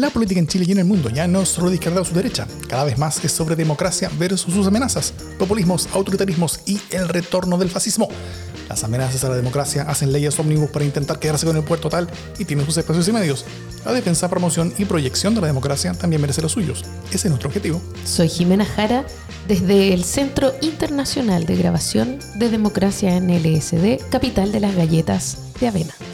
La política en Chile y en el mundo ya no es solo de izquierda o su derecha, cada vez más es sobre democracia versus sus amenazas, populismos, autoritarismos y el retorno del fascismo. Las amenazas a la democracia hacen leyes ómnibus para intentar quedarse con el puerto tal y tienen sus espacios y medios. La defensa, promoción y proyección de la democracia también merece los suyos. Ese es nuestro objetivo. Soy Jimena Jara desde el Centro Internacional de Grabación de Democracia en LSD, capital de las galletas de avena.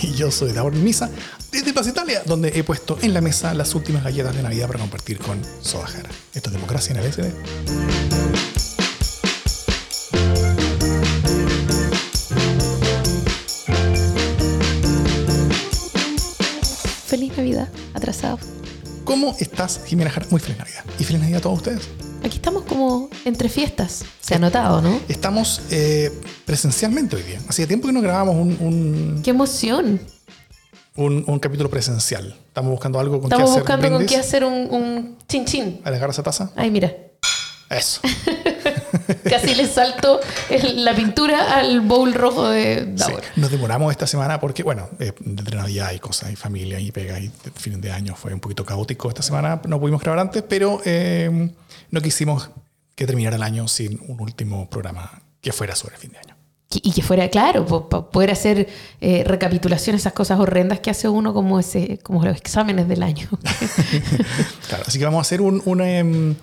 Y yo soy Davor Misa desde Plaza Italia, donde he puesto en la mesa las últimas galletas de Navidad para compartir con Soda Jara. Esto es Democracia en LSD. Feliz Navidad, atrasado. ¿Cómo estás, Jimena Jara? Muy feliz Navidad. Y feliz Navidad a todos ustedes. Aquí estamos como entre fiestas. Se ha notado, ¿no? Estamos eh, presencialmente hoy día. Hacía tiempo que no grabábamos un, un, ¡Qué emoción! un- un capítulo presencial. Estamos buscando algo con Estamos qué hacer buscando con qué hacer un, un chin chin. ¿A esa taza? Ay, mira. Eso. Casi le salto el- la pintura al bowl rojo de Sí. Davor. Nos demoramos esta semana porque, bueno, eh, entre Navidad y cosas, y familia y pega y fin de año fue un poquito caótico esta semana. No pudimos grabar antes, pero eh, no quisimos que terminara el año sin un último programa que fuera sobre el fin de año. Y que fuera claro, para poder hacer eh, recapitulación esas cosas horrendas que hace uno como ese, como los exámenes del año. Claro, así que vamos a hacer un, un, em,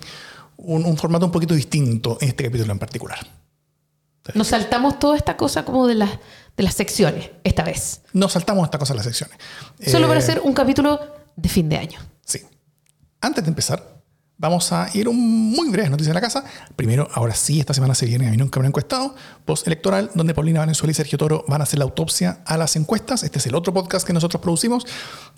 un- un formato un poquito distinto en este capítulo en particular. Nos saltamos toda esta cosa como de las de las secciones esta vez. Nos saltamos esta cosa en las secciones. Solo Eh, para hacer un capítulo de fin de año. Sí. Antes de empezar, vamos a ir un muy breves noticias de la casa. Primero, ahora sí, esta semana se viene, a mí nunca me han encuestado, post-electoral, donde Paulina Valenzuela y Sergio Toro van a hacer la autopsia a las encuestas. Este es el otro podcast que nosotros producimos.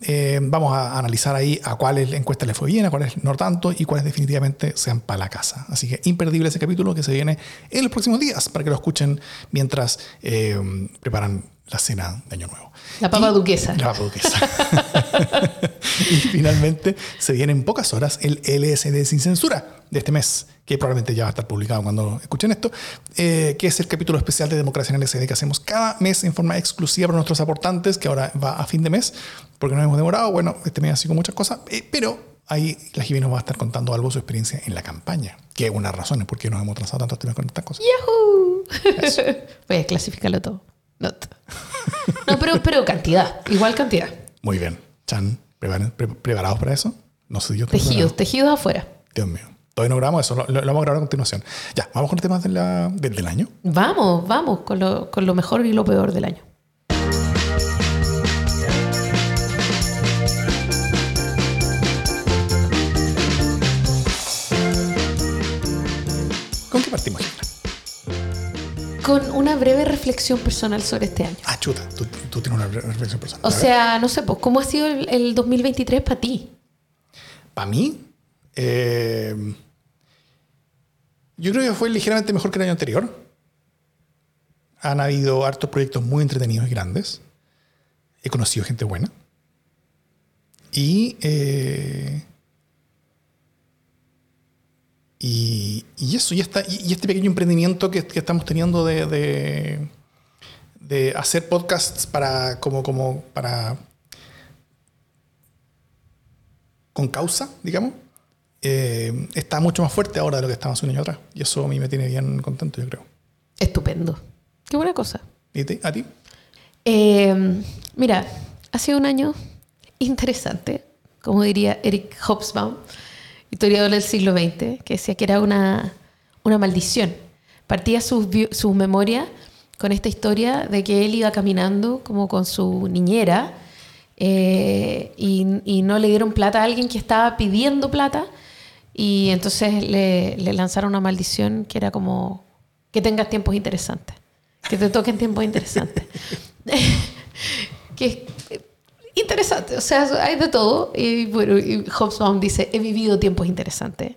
Eh, vamos a analizar ahí a cuáles encuestas le fue bien, a cuáles no tanto y cuáles definitivamente sean para la casa. Así que imperdible ese capítulo que se viene en los próximos días para que lo escuchen mientras eh, preparan la cena de Año Nuevo. La papa Y- duquesa. La papa duquesa. y finalmente se viene en pocas horas el LSD sin censura de este mes, que probablemente ya va a estar publicado cuando escuchen esto, eh, que es el capítulo especial de Democracia en LSD que hacemos cada mes en forma exclusiva para nuestros aportantes, que ahora va a fin de mes, porque nos hemos demorado, bueno, este mes ha sido muchas cosas, eh, pero ahí la Jimmy nos va a estar contando algo de su experiencia en la campaña, que es una razón por qué nos hemos trazado tantos temas con estas cosas. ¡Yahoo! Voy a clasificarlo todo. Not. No, pero, pero cantidad. Igual cantidad. Muy bien. Chan, ¿preparen- pre- ¿preparados para eso? No sé yo. Tejidos, tejidos afuera. Dios mío. Todavía no grabamos eso, lo, vamos a grabar a continuación. Ya, vamos con los temas de la- del, del año. Vamos, vamos, con lo, con lo mejor y lo peor del año. Con una breve reflexión personal sobre este año. Ah, chuta, tú, tú tienes una re- reflexión personal. O sea, no sé, pues, ¿cómo ha sido el, el 2023 para ti? para mí, eh, yo creo que fue ligeramente mejor que el año anterior. Han habido hartos proyectos muy entretenidos y grandes. He conocido gente buena. Y, eh, y, y eso, y, esta, y, este pequeño emprendimiento que, que estamos teniendo de, de, de hacer podcasts para, como, como para con causa, digamos, eh, está mucho más fuerte ahora de lo que estaba hace un año atrás. Y eso a mí me tiene bien contento, yo creo. Estupendo. Qué buena cosa. ¿Y te- a ti? Eh, mira, ha sido un año interesante, como diría Eric Hobsbawm, historiador del siglo XX, que decía que era una, una maldición. Partía sus bio- su memoria con esta historia de que él iba caminando como con su niñera eh, y, no le dieron plata a alguien que estaba pidiendo plata y entonces le, lanzaron una maldición que era como que tengas tiempos interesantes, que te toquen tiempos interesantes. que interesante, o sea, hay de todo. Y bueno, y Hobsbawm dice, he vivido tiempos interesantes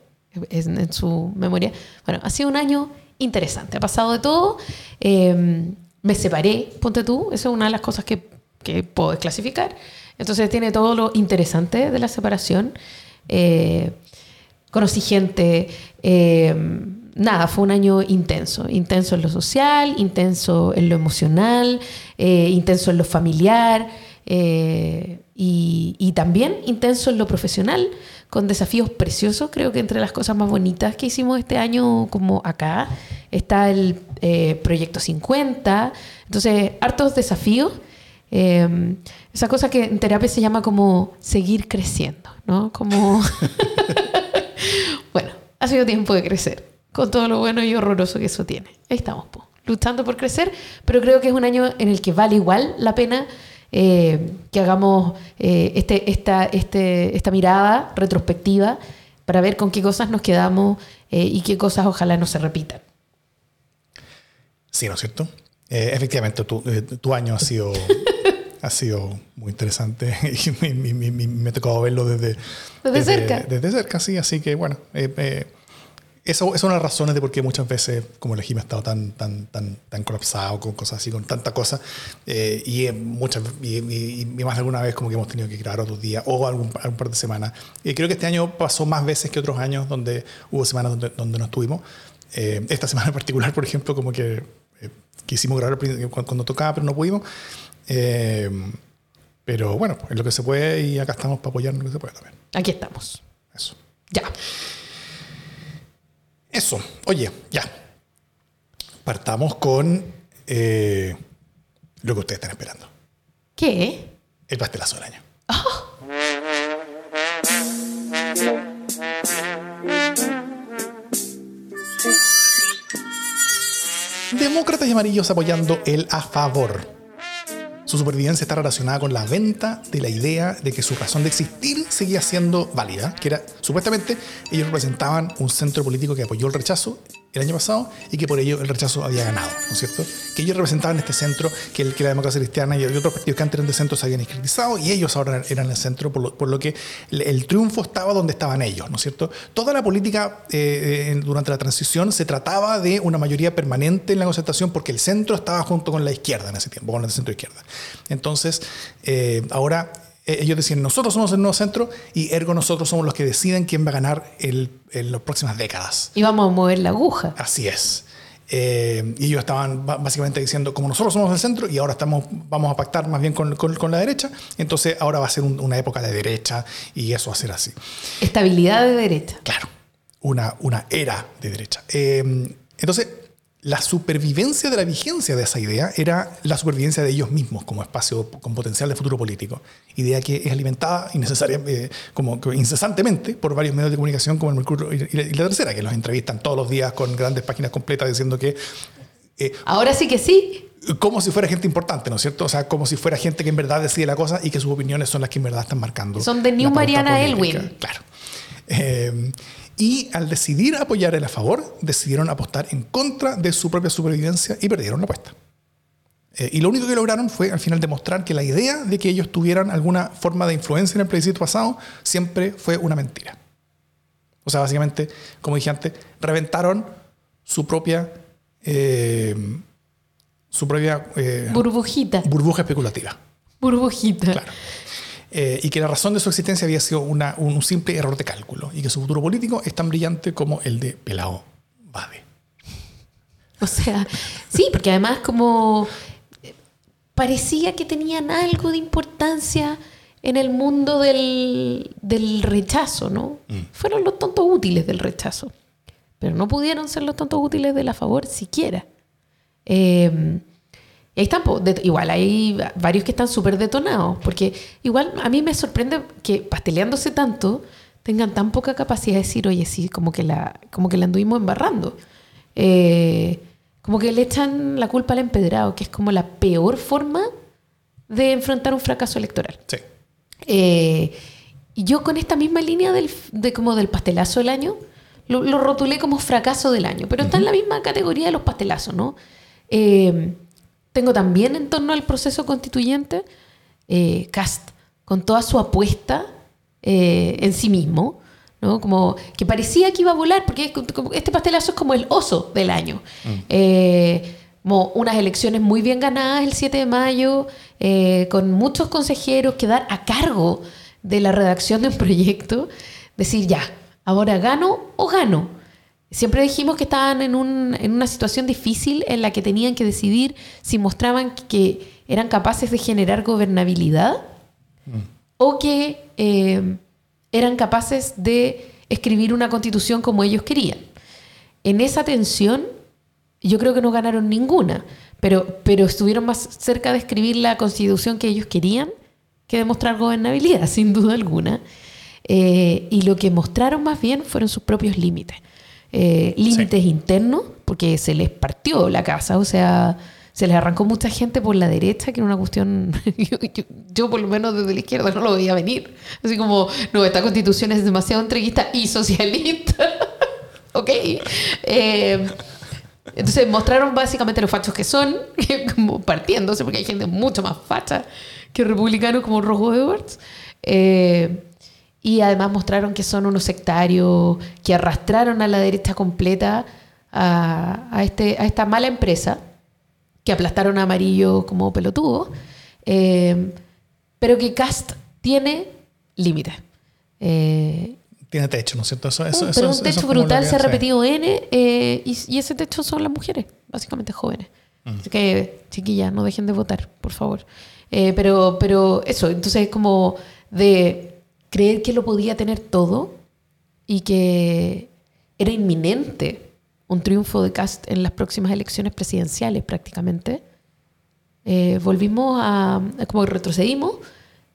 es en, en su memoria. Bueno, ha sido un año interesante, ha pasado de todo. Eh, me separé, ponte tú, esa es una de las cosas que, que puedo clasificar. Entonces tiene todo lo interesante de la separación. Eh, conocí gente, eh, nada, fue un año intenso, intenso en lo social, intenso en lo emocional, eh, intenso en lo familiar, eh, y, y también intenso en lo profesional, con desafíos preciosos. Creo que entre las cosas más bonitas que hicimos este año, como acá, está el eh, Proyecto 50. Entonces, hartos desafíos. Eh, esa cosa que en terapia se llama como seguir creciendo, ¿no? Como... bueno, ha sido tiempo de crecer, con todo lo bueno y horroroso que eso tiene. Ahí estamos, po, luchando por crecer, pero creo que es un año en el que vale igual la pena eh, que hagamos eh, este, esta, este, esta mirada retrospectiva para ver con qué cosas nos quedamos eh, y qué cosas ojalá no se repitan. Sí, ¿no es cierto? Eh, efectivamente, tu, tu año ha sido, ha sido muy interesante y me, me, me, me ha tocado verlo desde, Desde cerca. Desde cerca, sí. Así que, bueno, eh, eh, eso es una de las razones de por qué muchas veces, como el régimen ha estado tan, tan, tan, tan colapsado con cosas así, con tanta cosa, eh, y, eh, muchas, y, y- y más de alguna vez como que hemos tenido que grabar otros días o algún, algún par de semanas. Y creo que este año pasó más veces que otros años donde hubo semanas donde, donde no estuvimos. Eh, esta semana en particular, por ejemplo, como que eh, quisimos grabar cuando, cuando tocaba, pero no pudimos. Eh, pero bueno, pues, es lo que se puede y acá estamos para apoyar en lo que se puede también. Aquí estamos. Eso. Ya. Eso. Oye, ya. Partamos con eh, lo que ustedes están esperando. ¿Qué? El pastelazo del año. Demócratas y amarillos apoyando el a favor. Su supervivencia está relacionada con la venta de la idea de que su razón de existir seguía siendo válida, que era, supuestamente, ellos representaban un centro político que apoyó el rechazo el año pasado y que por ello el rechazo había ganado, ¿no es cierto? Que ellos representaban este centro, que, el, que la democracia cristiana y otros partidos que antes eran de centro se habían escritizado y ellos ahora eran el centro, por lo, por lo que el, triunfo estaba donde estaban ellos, ¿no es cierto? Toda la política eh, durante la transición se trataba de una mayoría permanente en la concertación porque el centro estaba junto con la izquierda en ese tiempo, con el centro izquierda. Entonces, eh, ahora ellos decían, nosotros somos el nuevo centro y ergo nosotros somos los que deciden quién va a ganar el, en las próximas décadas. Y vamos a mover la aguja. Así es. Eh, y ellos estaban básicamente diciendo, como nosotros somos el centro y ahora estamos, vamos a pactar más bien con, con, con la derecha, entonces ahora va a ser un, una época de derecha y eso va a ser así. Estabilidad de derecha. Claro, una, una era de derecha. Eh, entonces, la supervivencia de la vigencia de esa idea era la supervivencia de ellos mismos como espacio con potencial de futuro político. Idea que es alimentada innecesaria, eh, como incesantemente por varios medios de comunicación como el Mercurio y, y la Tercera, que los entrevistan todos los días con grandes páginas completas diciendo que... Eh, Ahora sí que sí. Como si fuera gente importante, ¿no es cierto? O sea, como si fuera gente que en verdad decide la cosa y que sus opiniones son las que en verdad están marcando. Son de New Mariana Elwin. Claro. Eh, y al decidir apoyar el a favor, decidieron apostar en contra de su propia supervivencia y perdieron la apuesta. Eh, y lo único que lograron fue al final demostrar que la idea de que ellos tuvieran alguna forma de influencia en el plebiscito pasado siempre fue una mentira. O sea, básicamente, como dije antes, reventaron su propia... Eh, su propia... Eh, burbujita. Burbuja especulativa. Burbujita. Claro. Eh, y que la razón de su existencia había sido una, un simple error de cálculo y que su futuro político es tan brillante como el de Pelao Bade. O sea, sí, porque además como parecía que tenían algo de importancia en el mundo del, del rechazo, ¿no? Mm. Fueron los tontos útiles del rechazo, pero no pudieron ser los tontos útiles de la favor siquiera. Eh, ahí están, igual hay varios que están súper detonados, porque igual a mí me sorprende que pasteleándose tanto tengan tan poca capacidad de decir, oye, sí, como que la, como que la anduvimos embarrando. Eh, como que le echan la culpa al empedrado, que es como la peor forma de enfrentar un fracaso electoral. Sí. Eh, y yo con esta misma línea del, de como del pastelazo del año, lo, lo rotulé como fracaso del año, pero uh -huh. está en la misma categoría de los pastelazos, ¿no? Eh, tengo también en torno al proceso constituyente eh, Cast, con toda su apuesta eh, en sí mismo, ¿no? Como que parecía que iba a volar, porque este pastelazo es como el oso del año. Mm. Eh, como unas elecciones muy bien ganadas el 7 de mayo, eh, con muchos consejeros quedar a cargo de la redacción de un proyecto, decir ya, ahora gano o gano. Siempre dijimos que estaban en, un- en una situación difícil en la que tenían que decidir si mostraban que eran capaces de generar gobernabilidad o que eh, eran capaces de escribir una constitución como ellos querían. En esa tensión, yo creo que no ganaron ninguna, pero, pero estuvieron más cerca de escribir la constitución que ellos querían que de mostrar gobernabilidad, sin duda alguna. Eh, y lo que mostraron más bien fueron sus propios límites. Eh, límites internos, porque se les partió la casa, o sea, se les arrancó mucha gente por la derecha, que era una cuestión, yo, yo- yo por lo menos desde la izquierda no lo veía venir. Así como, no, esta constitución es demasiado entreguista y socialista. ok. Eh, entonces mostraron básicamente los fachos que son, como partiéndose, porque hay gente mucho más facha que republicanos como Rojo Edwards. Eh, y además mostraron que son unos sectarios que arrastraron a la derecha completa a, a este, a esta mala empresa, que aplastaron a Amarillo como pelotudo, eh, pero que Cast tiene límites. Eh, Tiene techo, ¿no es cierto? Eso, eso, un- eso- pero eso un techo brutal se ha repetido N eh, y, y ese techo son las mujeres, básicamente jóvenes. Así que, chiquillas, no dejen de votar, por favor. Pero, pero eso, entonces es como de creer que lo podía tener todo y que era inminente un triunfo de Cast en las próximas elecciones presidenciales prácticamente. Eh, volvimos a, como retrocedimos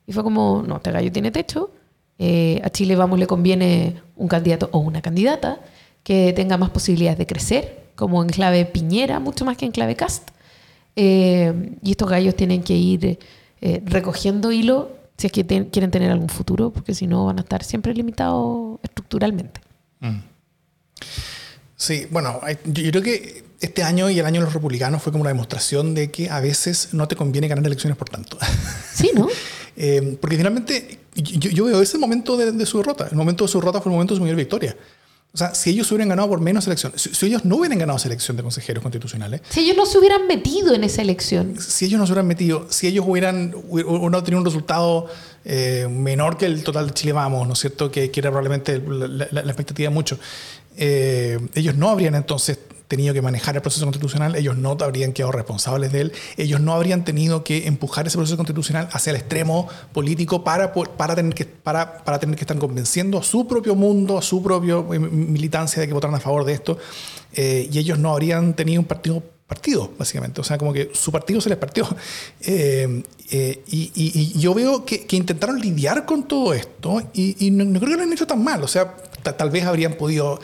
y fue como, no, este gallo tiene techo, eh, a Chile vamos le conviene un candidato o una candidata que tenga más posibilidades de crecer, como en clave Piñera, mucho más que en clave Cast. Eh, y estos gallos tienen que ir recogiendo hilo si es que ten- quieren tener algún futuro, porque si no van a estar siempre limitados estructuralmente. Sí, bueno, yo, yo creo que este año y el año de los republicanos fue como una demostración de que a veces no te conviene ganar elecciones por tanto. Sí, ¿no? Eh, porque finalmente yo, yo veo ese momento de, de su derrota. El momento de su derrota fue el momento de su mayor victoria. O sea, si ellos hubieran ganado por menos elecciones, si, si ellos no hubieran ganado esa elección de consejeros constitucionales, Si ellos no se hubieran metido en esa elección, si ellos no se hubieran metido, si ellos hubieran uno tenido un resultado eh, menor que el total de Chile Vamos, ¿no es cierto? Que, que era probablemente la, la- la expectativa de muchos, eh, ellos no habrían entonces tenido que manejar el proceso constitucional, ellos no habrían quedado responsables de él, ellos no habrían tenido que empujar ese proceso constitucional hacia el extremo político para, para, tener, que, para, para tener que estar convenciendo a su propio mundo, a su propia militancia de que votaran a favor de esto, eh, y ellos no habrían tenido un partido partido, básicamente. O sea, como que su partido se les partió. Eh, eh, y, y- y yo veo que, que intentaron lidiar con todo esto y, y no, no creo que lo han hecho tan mal. O sea, ta- tal vez habrían podido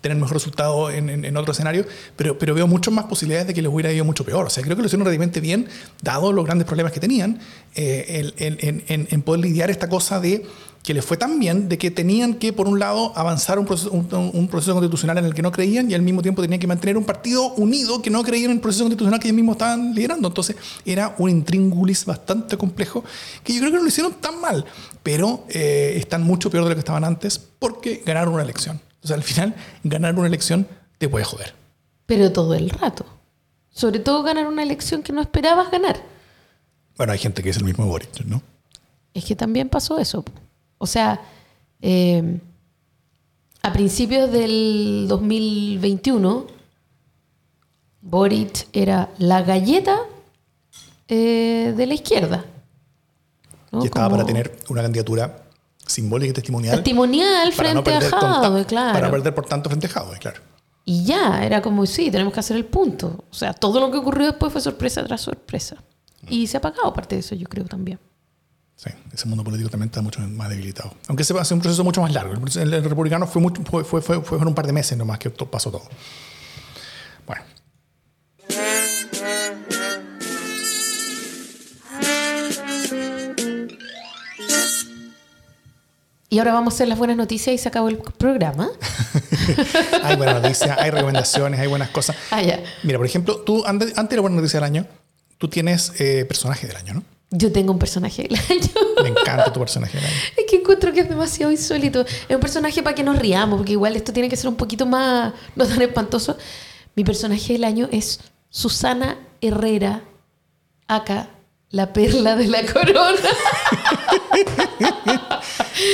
tener mejor resultado en, otro escenario, pero, veo muchas más posibilidades de que les hubiera ido mucho peor. O sea, creo que lo hicieron realmente bien, dado los grandes problemas que tenían, eh, en, poder lidiar esta cosa de que les fue tan bien de que tenían que, por un lado, avanzar un proceso, un, un proceso constitucional en el que no creían y al mismo tiempo tenían que mantener un partido unido que no creía en el proceso constitucional que ellos mismos estaban liderando. Entonces era un intríngulis bastante complejo que yo creo que no lo hicieron tan mal, pero eh, están mucho peor de lo que estaban antes porque ganaron una elección. O sea, al final, ganar una elección te puede joder. pero todo el rato. Sobre todo ganar una elección que no esperabas ganar. Bueno, hay gente que es el mismo Boric, ¿no? Es que también pasó eso. O sea, eh, a principios del 2021, Boric era la galleta eh, de la izquierda. ¿no? Y estaba Como para tener una candidatura simbólica y testimonial. testimonial para no frente a perder Jadwe, claro. Para perder por tanto frente a Jadwe, claro. Y ya, era como, sí, tenemos que hacer el punto. O sea, todo lo que ocurrió después fue sorpresa tras sorpresa. Y se ha apagado parte de eso, yo creo también. Sí, ese mundo político también está mucho más debilitado. Aunque se va a hacer un proceso mucho más largo. El, el republicano fue, mucho, fue, fue, fue, fue un par de meses nomás que pasó todo. Y ahora vamos a hacer las buenas noticias y se acabó el programa. hay buenas noticias, hay recomendaciones, hay buenas cosas. Ah, ya. Mira, por ejemplo, tú, antes, antes de la buena noticia del año, tú tienes eh, personaje del año, ¿no? Yo tengo un personaje del año. Me encanta tu personaje del año. Es que encuentro que es demasiado insólito. Es un personaje para que nos riamos, porque igual esto tiene que ser un poquito más, no tan espantoso. Mi personaje del año es Susana Herrera, acá, la perla de la corona.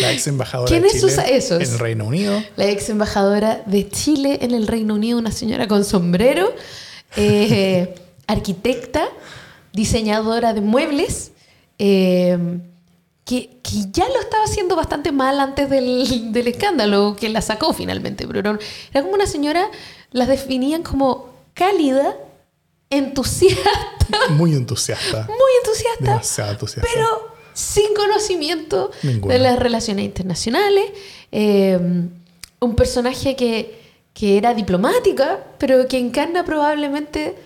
La ex embajadora ¿Quién de es Chile Susa- eso en el Reino Unido. La ex embajadora de Chile en el Reino Unido, una señora con sombrero, eh, arquitecta, diseñadora de muebles, eh, que, que ya lo estaba haciendo bastante mal antes del, del escándalo, que la sacó finalmente, pero era, era como una señora, las definían como cálida, entusiasta, Muy entusiasta. muy entusiasta, Demasiado entusiasta. pero sin conocimiento de las relaciones internacionales. Eh, un personaje que, que era diplomática, pero que encarna probablemente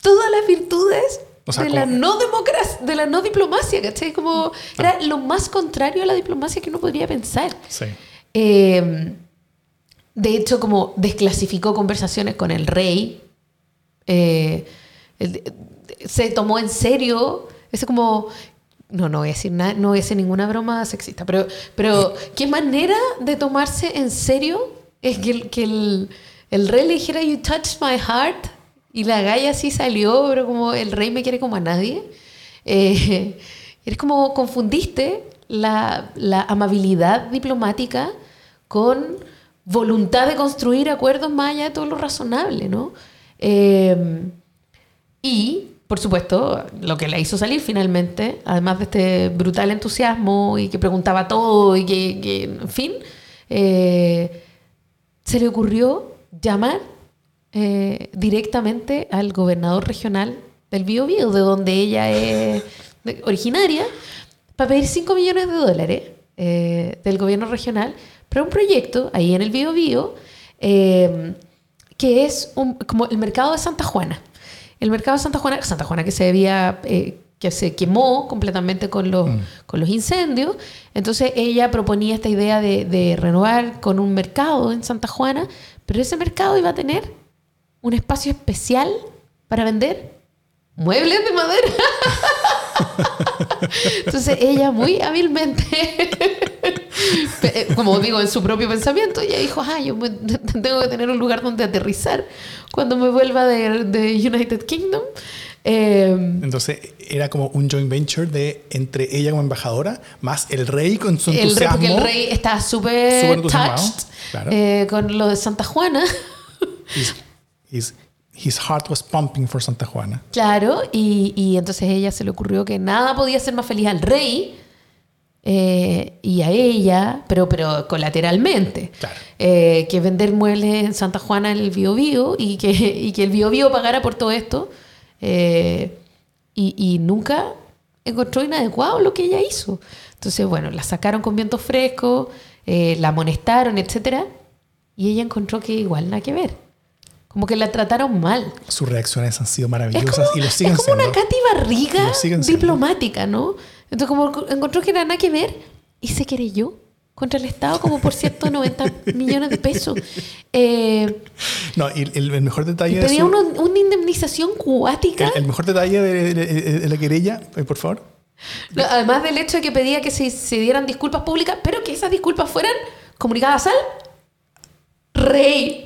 todas las virtudes O sea, de, la no democracia, de la no diplomacia, ¿cachai? Como era lo más contrario a la diplomacia que uno podría pensar. Sí. Eh, de hecho, como desclasificó conversaciones con el rey, eh, se tomó en serio, es como, no, no voy a decir nada, no voy a hacer ninguna broma sexista, pero, pero qué manera de tomarse en serio es que, el, que el, el rey le dijera, you touched my heart, y la galla sí salió, pero como el rey me quiere como a nadie. Eh, es como confundiste la, la amabilidad diplomática con voluntad de construir acuerdos más allá de todo lo razonable, ¿no? Eh, y, por supuesto, lo que la hizo salir finalmente, además de este brutal entusiasmo y que preguntaba todo y que, en fin, eh, se le ocurrió llamar eh, directamente al gobernador regional del Biobío, de donde ella es originaria, para pedir 5 millones de dólares eh, del gobierno regional para un proyecto ahí en el Biobío eh, que es un- como el mercado de Santa Juana. El mercado de Santa Juana, Santa Juana que se había, eh, que se quemó completamente con los, con los incendios. Entonces ella proponía esta idea de, de renovar con un mercado en Santa Juana, pero ese mercado iba a tener un espacio especial para vender muebles de madera. Entonces ella muy hábilmente, como digo, en su propio pensamiento, ella dijo, ah, yo me- tengo que tener un lugar donde aterrizar cuando me vuelva de, de United Kingdom. Eh, Entonces era como un joint venture de entre ella como embajadora más el rey con su el rey, entusiasmo. porque el rey estaba súper touched claro. eh, con lo de Santa Juana. His, his- his heart was pumping for Santa Juana. Claro, y, y entonces a ella se le ocurrió que nada podía hacer más feliz al rey eh, y a ella, pero, pero colateralmente, Claro. eh, que vender muebles en Santa Juana en el Bio Bio y que, y que el Bio Bio pagara por todo esto. eh, y, y nunca encontró inadecuado lo que ella hizo. Entonces, bueno, la sacaron con viento fresco, eh, la amonestaron, etc. Y ella encontró que igual nada que ver. Como que la trataron mal. Sus reacciones han sido maravillosas como, y lo siguen es como siendo. una Katy Barriga siendo. diplomática, ¿no? Entonces, como encontró que era nada que ver y se querelló contra el Estado como por 190 millones de pesos. Eh, No, y el, el mejor y detalle de pedía su- una, indemnización cuática. el, el mejor detalle de, de- de- de la querella, eh, por favor. No, Además del hecho de que pedía que se, se dieran disculpas públicas, pero que esas disculpas fueran comunicadas al rey.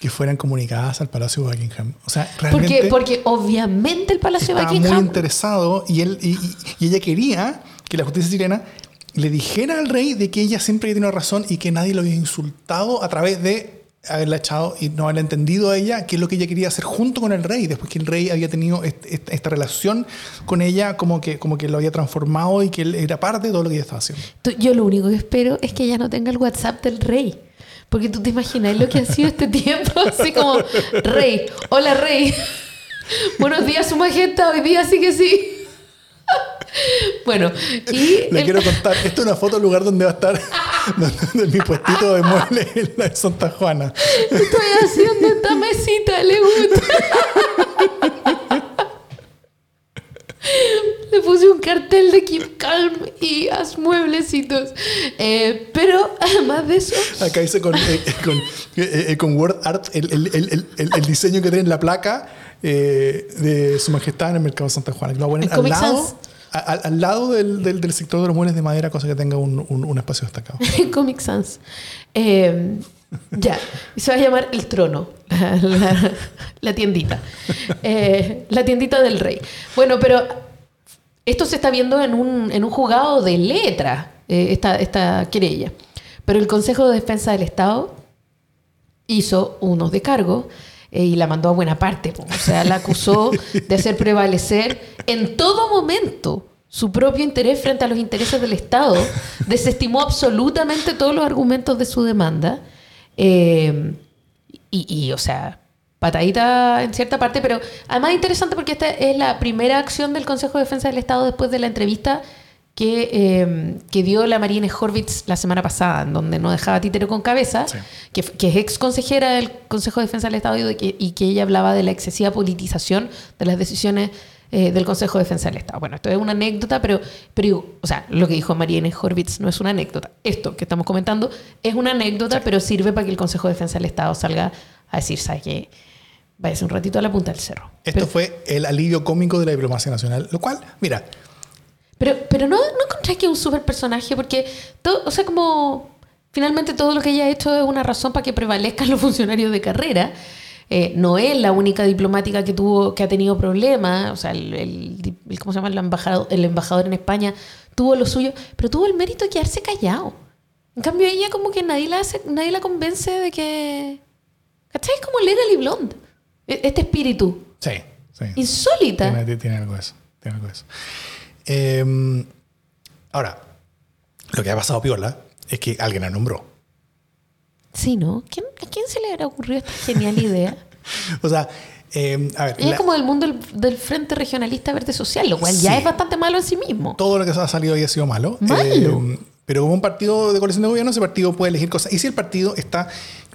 Que fueran comunicadas al Palacio de Buckingham. O sea, realmente Porque, porque obviamente el Palacio de estaba muy Buckingham interesado y, él, y, ella quería que la justicia chilena le dijera al rey de que ella siempre había tenido razón y que nadie lo había insultado a través de haberla echado y no haberla entendido a ella qué es lo que ella quería hacer junto con el rey después que el rey había tenido est- est- esta relación con ella como que, como que lo había transformado y que él era parte de todo lo que ella estaba haciendo. Yo lo único que espero es que ella no tenga el WhatsApp del rey. Porque tú te imaginas lo que ha sido este tiempo, así como, rey, hola rey, buenos días su majestad, hoy día sí que sí. Bueno, y Le el- quiero contar, esto es una foto del lugar donde va a estar de mi puestito de muebles en la de Santa Juana. estoy haciendo esta mesita, le gusta. Le puse un cartel de Keep Calm y haz mueblecitos. Eh, pero además de eso, Acá dice con, eh, con, eh, eh, con Word Art el, el- el- el- diseño que tiene en la placa de Su Majestad en el Mercado de Santa Juana. Lo a poner al lado, al, al lado del, del- del sector de los muebles de madera, cosa que tenga un, un- un espacio destacado. Comic Sans. Eh, ya, y se va a llamar El Trono, la, la- la tiendita. Eh, la tiendita del rey. Bueno, pero esto se está viendo en un, en un jugado de letra. eh, esta, esta querella. Pero el Consejo de Defensa del Estado hizo unos de cargo eh, y la mandó a buena parte. O sea, la acusó de hacer prevalecer en todo momento su propio interés frente a los intereses del Estado. Desestimó absolutamente todos los argumentos de su demanda. Eh, y, o sea, patadita en cierta parte, pero además interesante porque esta es la primera acción del Consejo de Defensa del Estado después de la entrevista que, eh, que dio la Marine Horvitz la semana pasada, en donde no dejaba títero con cabeza, Sí. que, que es ex consejera del Consejo de Defensa del Estado y, de que, y que ella hablaba de la excesiva politización de las decisiones eh, del Consejo de Defensa del Estado. Bueno, esto es una anécdota, pero, pero o sea, lo que dijo Mariene Horvitz no es una anécdota. Esto que estamos comentando es una anécdota, pero sirve para que el Consejo de Defensa del Estado salga a decir, ¿sabes qué? Váyase un ratito a la punta del cerro. Esto Pero- fue el alivio cómico de la diplomacia nacional, lo cual, mira, Pero, pero no, no encontré que es un super personaje, porque todo, o sea, como finalmente todo lo que ella ha hecho es una razón para que prevalezcan los funcionarios de carrera. Eh, no es la única diplomática que tuvo, que ha tenido problemas. O sea, el, el- el- ¿cómo se llama? El embajador, el embajador en España tuvo lo suyo, pero tuvo el mérito de quedarse callado. En cambio, ella como que nadie la hace, nadie la convence de que. ¿Cachai? Es como Legally Blonde. Este espíritu. sí, sí. Insólita. Tiene, tiene algo de eso. Tiene algo de eso. Eh, ahora, lo que ha pasado piola es que alguien la nombró. Sí, ¿no? ¿Quién- ¿A quién se le habrá ocurrido esta genial idea? O sea, eh, a ver, Ella la- es como del mundo del, del Frente Regionalista Verde Social, lo cual Sí. ya es bastante malo en sí mismo. todo lo que ha salido ahí ha sido malo. Malo. Eh, pero como un partido de coalición de gobierno, ese partido puede elegir cosas. Y si el partido está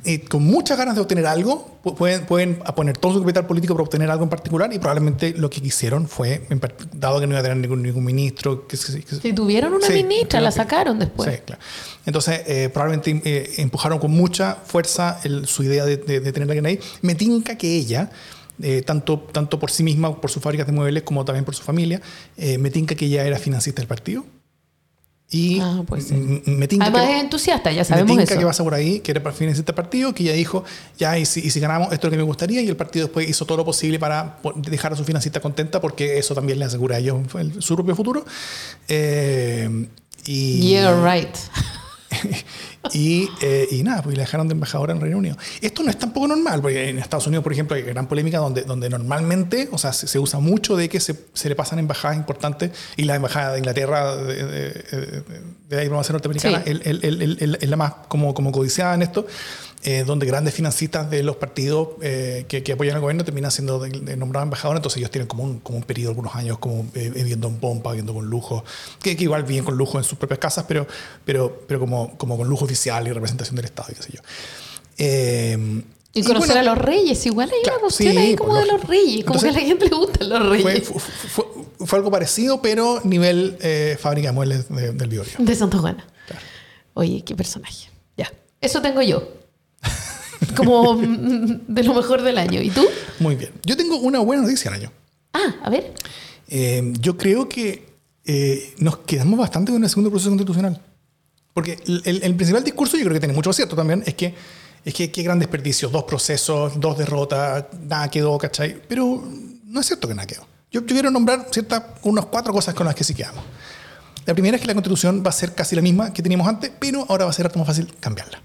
eh, con muchas ganas de obtener algo, pu- pueden, pueden poner todo su capital político para obtener algo en particular y probablemente lo que quisieron fue, dado que no iba a tener ningún, ningún ministro, que, que- Si tuvieron una Sí, ministra, la que- sacaron después. Sí, claro. Entonces, eh, probablemente eh, empujaron con mucha fuerza el- su idea de, de- de tener a alguien ahí. Me tinca que ella, eh, tanto, tanto por sí misma, por sus fábricas de muebles, como también por su familia, eh, me tinca que ella era financista del partido. Y Ah, pues sí. me tinca Además que, es entusiasta, ya me sabemos tinca eso. que pasa por ahí, que era financista del partido, que ella dijo, ya, y si, y si ganamos, esto es lo que me gustaría, y el partido después hizo todo lo posible para dejar a su financista contenta, porque eso también le asegura a ellos el- su propio futuro. Eh, y, Yeah, right. y, eh, y nada, pues la dejaron de embajadora en Reino Unido. Esto no es tampoco normal, porque en Estados Unidos, por ejemplo, hay gran polémica donde, donde normalmente, o sea, se, se usa mucho de que se, se le pasan embajadas importantes y la embajada de Inglaterra, de, de- de- de la diplomacia norteamericana, Sí. es la más como, como codiciada en esto, eh, donde grandes financistas de los partidos eh, que, que apoyan al gobierno terminan siendo de, de nombrados embajadores, entonces ellos tienen como un, como un periodo, algunos años, como eh, viviendo en pompa, viviendo con lujo, que, que igual viven con lujo en sus propias casas, pero, pero, pero como, como con lujo oficial y representación del Estado y qué sé yo. Eh, Y conocer bueno, a los reyes, igual hay Claro, una cuestión sí, ahí como de los reyes, como Entonces, que a la gente le gustan los fue, reyes. fue, fue- fue algo parecido, pero nivel eh, fábrica de muebles de- del Biobío. De Santa Juana. Claro. Oye, qué personaje. Ya. Eso tengo yo. Como de lo mejor del año. ¿Y tú? Muy bien. Yo tengo una buena noticia, Año. Ah, a ver. Eh, yo creo que eh, nos quedamos bastante con el segundo proceso constitucional. Porque el, el- el principal discurso, yo creo que tiene mucho acierto también, es que es que qué gran desperdicio, dos procesos, dos derrotas, nada quedó, ¿cachai? Pero no es cierto que nada quedó. Yo, yo quiero nombrar ciertas, unas cuatro cosas con las que sí quedamos. La primera es que la constitución va a ser casi la misma que teníamos antes, pero ahora va a ser harto más fácil cambiarla.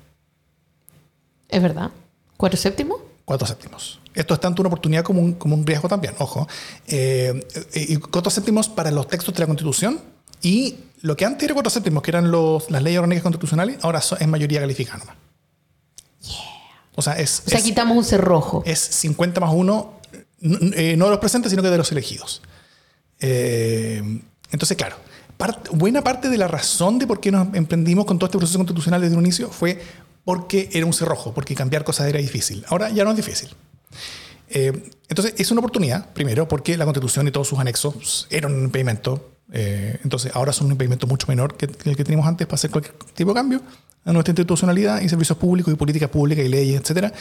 Es verdad. ¿Cuatro séptimos? Cuatro séptimos. Esto es tanto una oportunidad como un, como un riesgo también, ojo. Eh, y cuatro séptimos para los textos de la Constitución y lo que antes era cuatro séptimos, que eran los, las leyes orgánicas constitucionales, ahora es mayoría calificada nomás. O sea, es, O sea, es, quitamos un cerrojo. es 50 más 1, no de los presentes, sino que de los elegidos. Eh, entonces, claro, part- buena parte de la razón de por qué nos emprendimos con todo este proceso constitucional desde un inicio fue porque era un cerrojo, porque cambiar cosas era difícil. Ahora ya no es difícil. Eh, entonces, es una oportunidad, primero, porque la Constitución y todos sus anexos eran un impedimento. eh, entonces, ahora son un impedimento mucho menor que, el que teníamos antes para hacer cualquier tipo de cambio a nuestra institucionalidad y servicios públicos y políticas públicas y leyes, etc.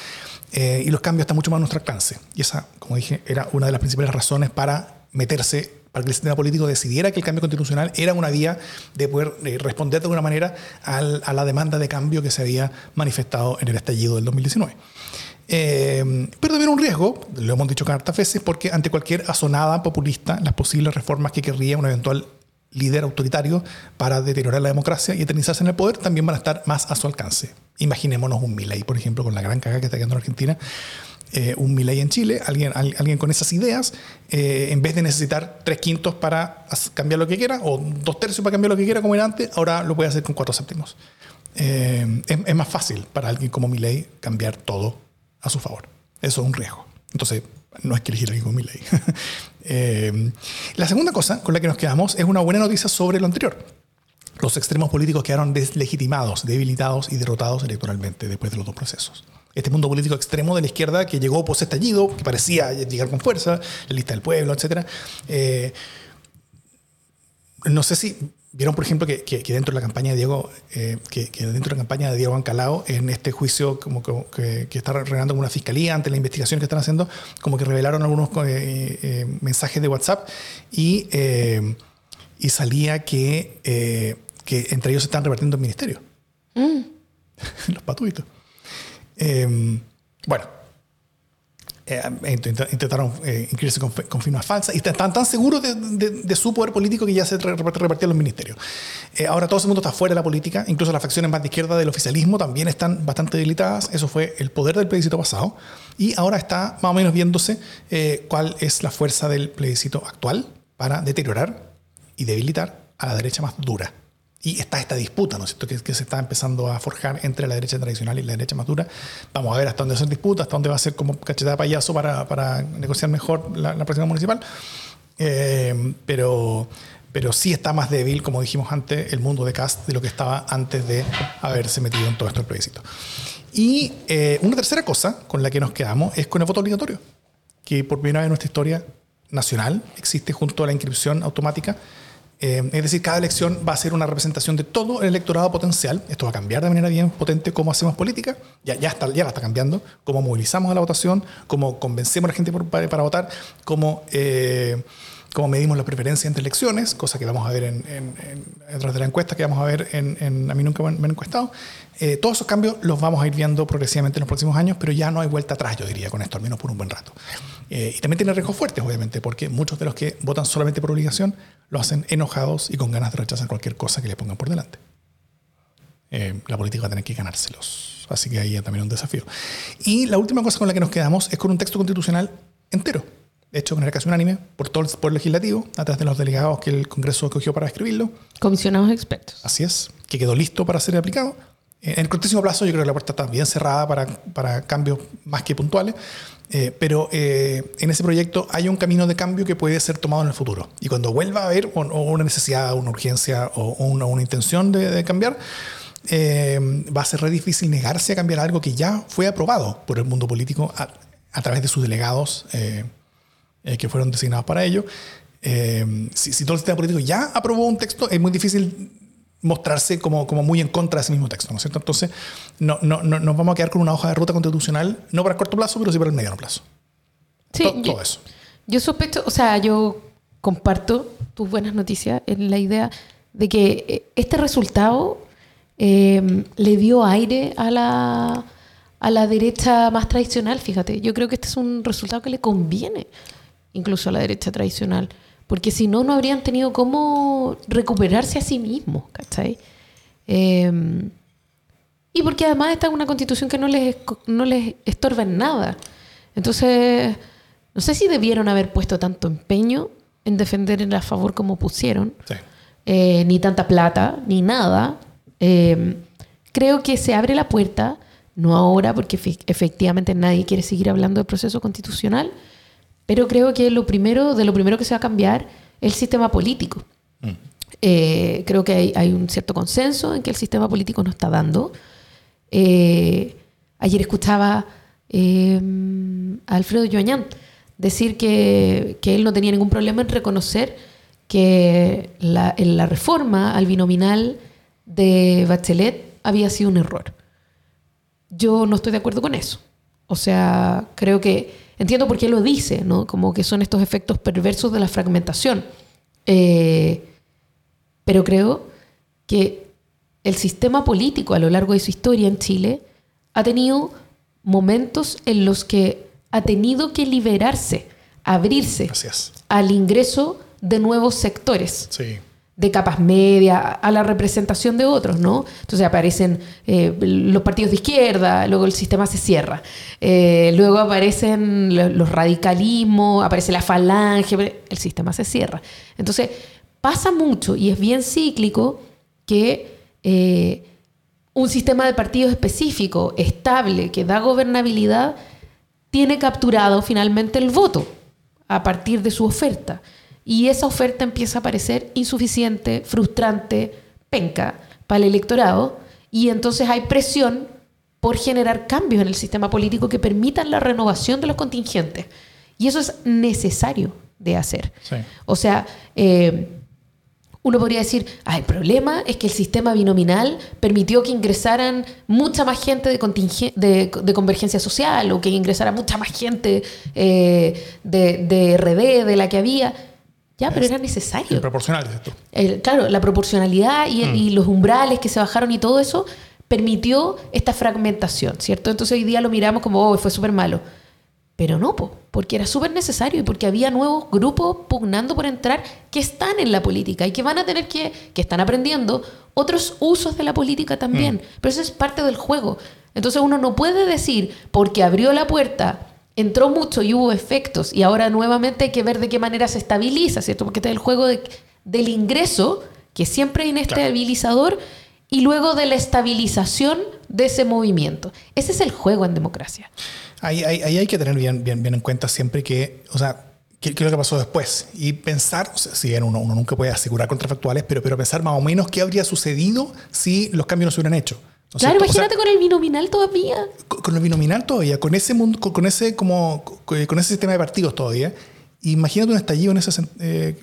y los cambios están mucho más a nuestro alcance. Y esa, como dije, era una de las principales razones para meterse, para que el sistema político decidiera que el cambio constitucional era una vía de poder eh, responder de alguna manera a la demanda de cambio que se había manifestado en el estallido del 2019. Eh, pero también un riesgo, lo hemos dicho hartas veces, porque ante cualquier asonada populista, las posibles reformas que querría una eventual líder autoritario para deteriorar la democracia y eternizarse en el poder, también van a estar más a su alcance. Imaginémonos un Milei, por ejemplo, con la gran caga que está quedando en Argentina, eh, un Milei en Chile, alguien, alguien con esas ideas, eh, en vez de necesitar tres quintos para cambiar lo que quiera, o dos tercios para cambiar lo que quiera como era antes, ahora lo puede hacer con cuatro séptimos. Eh, es, más fácil para alguien como Milei cambiar todo a su favor. Eso es un riesgo. Entonces, no es que elegir a alguien como Milei. la segunda cosa con la que nos quedamos es una buena noticia sobre lo anterior. Los extremos políticos quedaron deslegitimados, debilitados y derrotados electoralmente después de los dos procesos este mundo político extremo de la izquierda que llegó post estallido, que parecía llegar con fuerza, la lista del pueblo, etc. Eh, no sé si vieron, por ejemplo, que, dentro de la campaña de Diego, eh, que, dentro de la campaña de Diego Ancalao, en este juicio como que, está revelando con una fiscalía ante la investigación que están haciendo, como que revelaron algunos eh, mensajes de WhatsApp y, y salía que, que entre ellos se están repartiendo el ministerio. Mm. Los patuitos. Em, bueno, eh, intentaron eh, inscribirse con, firmas falsas y están tan seguros de, su poder político que ya se repartían los ministerios. Eh, ahora todo ese mundo está fuera de la política, incluso las facciones más de izquierda del oficialismo también están bastante debilitadas. Eso fue el poder del plebiscito pasado y ahora está más o menos viéndose cuál es la fuerza del plebiscito actual para deteriorar y debilitar a la derecha más dura. Y está esta disputa, ¿no es cierto?, que, se está empezando a forjar entre la derecha tradicional y la derecha más dura. Vamos a ver hasta dónde va a ser disputa, hasta dónde va a ser como cachetada payaso para, para negociar mejor la, la próxima municipal. Eh, pero, pero sí está más débil, como dijimos antes, el mundo de Cast de lo que estaba antes de haberse metido en todo esto el plebiscito. Y eh, una tercera cosa con la que nos quedamos es con el voto obligatorio, que por primera vez en nuestra historia nacional existe junto a la inscripción automática eh, es decir, cada elección va a ser una representación de todo el electorado potencial. Esto va a cambiar de manera bien potente cómo hacemos política. Ya, ya, está, ya está cambiando. Cómo movilizamos a la votación, cómo convencemos a la gente para, votar, cómo, eh, cómo medimos la preferencia entre elecciones, cosa que vamos a ver en, en, en, de la encuesta que vamos a ver en, A mí nunca me han encuestado. Eh, todos esos cambios los vamos a ir viendo progresivamente en los próximos años, pero ya no hay vuelta atrás, yo diría, con esto, al menos por un buen rato. Eh, y también tiene riesgos fuertes, obviamente, porque muchos de los que votan solamente por obligación lo hacen enojados y con ganas de rechazar cualquier cosa que le pongan por delante. Eh, la política va a tener que ganárselos. Así que ahí también un desafío. Y la última cosa con la que nos quedamos es con un texto constitucional entero, hecho con el casi unánime por todo el poder legislativo, a través de los delegados que el Congreso escogió para escribirlo. Comisionados expertos. Así es, que quedó listo para ser aplicado en el cortísimo plazo yo creo que la puerta está bien cerrada para, para cambios más que puntuales, eh, pero eh, en ese proyecto hay un camino de cambio que puede ser tomado en el futuro. Y cuando vuelva a haber una necesidad, una urgencia o, una, una, intención de, cambiar, eh, va a ser re difícil negarse a cambiar algo que ya fue aprobado por el mundo político a, a través de sus delegados que fueron designados para ello. Si, si todo el sistema político ya aprobó un texto, es muy difícil mostrarse como, como muy en contra de ese mismo texto, ¿no es cierto? Entonces, no, no, no, nos vamos a quedar con una hoja de ruta constitucional, no para el corto plazo, pero sí para el mediano plazo. Sí, todo, eso. Yo sospecho, o sea, yo comparto tus buenas noticias en la idea de que eh, este resultado eh, le dio aire a la, a la derecha más tradicional, fíjate. Yo creo que este es un resultado que le conviene incluso a la derecha tradicional porque si no, no habrían tenido cómo recuperarse a sí mismos, ¿cachai? Em, y porque además está en una constitución que no les, no les estorba en nada. Entonces, no sé si debieron haber puesto tanto empeño en defender a favor como pusieron, eh, ni tanta plata, ni nada. Em, creo que se abre la puerta, no ahora, porque efectivamente nadie quiere seguir hablando del proceso constitucional, pero creo que lo primero, de lo primero que se va a cambiar es el sistema político. Mm. Eh, creo que hay, un cierto consenso en que el sistema político no está dando. Eh, ayer escuchaba eh, a Alfredo Joañán decir que, que, él no tenía ningún problema en reconocer que la, la reforma al binominal de Bachelet había sido un error. Yo no estoy de acuerdo con eso. O sea, creo que Entiendo por qué lo dice, ¿no? Como que son estos efectos perversos de la fragmentación. Eh, pero creo que el sistema político a lo largo de su historia en Chile ha tenido momentos en los que ha tenido que liberarse, abrirse al ingreso de nuevos sectores. De capas medias a la representación de otros, ¿no? Entonces aparecen eh, los partidos de izquierda, luego el sistema se cierra, eh, luego aparecen los radicalismos, aparece la falange, el sistema se cierra. Entonces pasa mucho y es bien cíclico que eh, un sistema de partidos específico, estable, que da gobernabilidad, tiene capturado finalmente el voto a partir de su oferta y esa oferta empieza a parecer insuficiente, frustrante, penca para el electorado y entonces hay presión por generar cambios en el sistema político que permitan la renovación de los contingentes. Y eso es necesario de hacer. O sea, eh, uno podría decir, ah, el problema es que el sistema binominal permitió que ingresaran mucha más gente de, de, convergencia social o que ingresara mucha más gente eh, de, de RD de la que había. Ya, pero era necesario. proporcional, esto. claro, la proporcionalidad mm. y, los umbrales que se bajaron y todo eso permitió esta fragmentación, ¿cierto? Entonces hoy día lo miramos como, oh, fue súper malo. Pero no, porque era súper necesario y porque había nuevos grupos pugnando por entrar que están en la política y que van a tener que, que están aprendiendo otros usos de la política también. Mm. Pero eso es parte del juego. Entonces uno no puede decir, porque abrió la puerta entró mucho y hubo efectos y ahora nuevamente hay que ver de qué manera se estabiliza, ¿cierto? Porque está el juego del ingreso, que siempre hay inestabilizador, y luego de la estabilización de ese movimiento. Ese es el juego en democracia. Ahí, hay que tener bien, bien, bien en cuenta siempre que, o sea, qué, es lo que pasó después. Y pensar, si bien uno, nunca puede asegurar contrafactuales, pero, pero pensar más o menos qué habría sucedido si los cambios no se hubieran hecho claro, imagínate con el binominal todavía. Con, el binominal todavía, con ese mundo, con, ese como con ese sistema de partidos todavía. Imagínate un estallido en ese eh,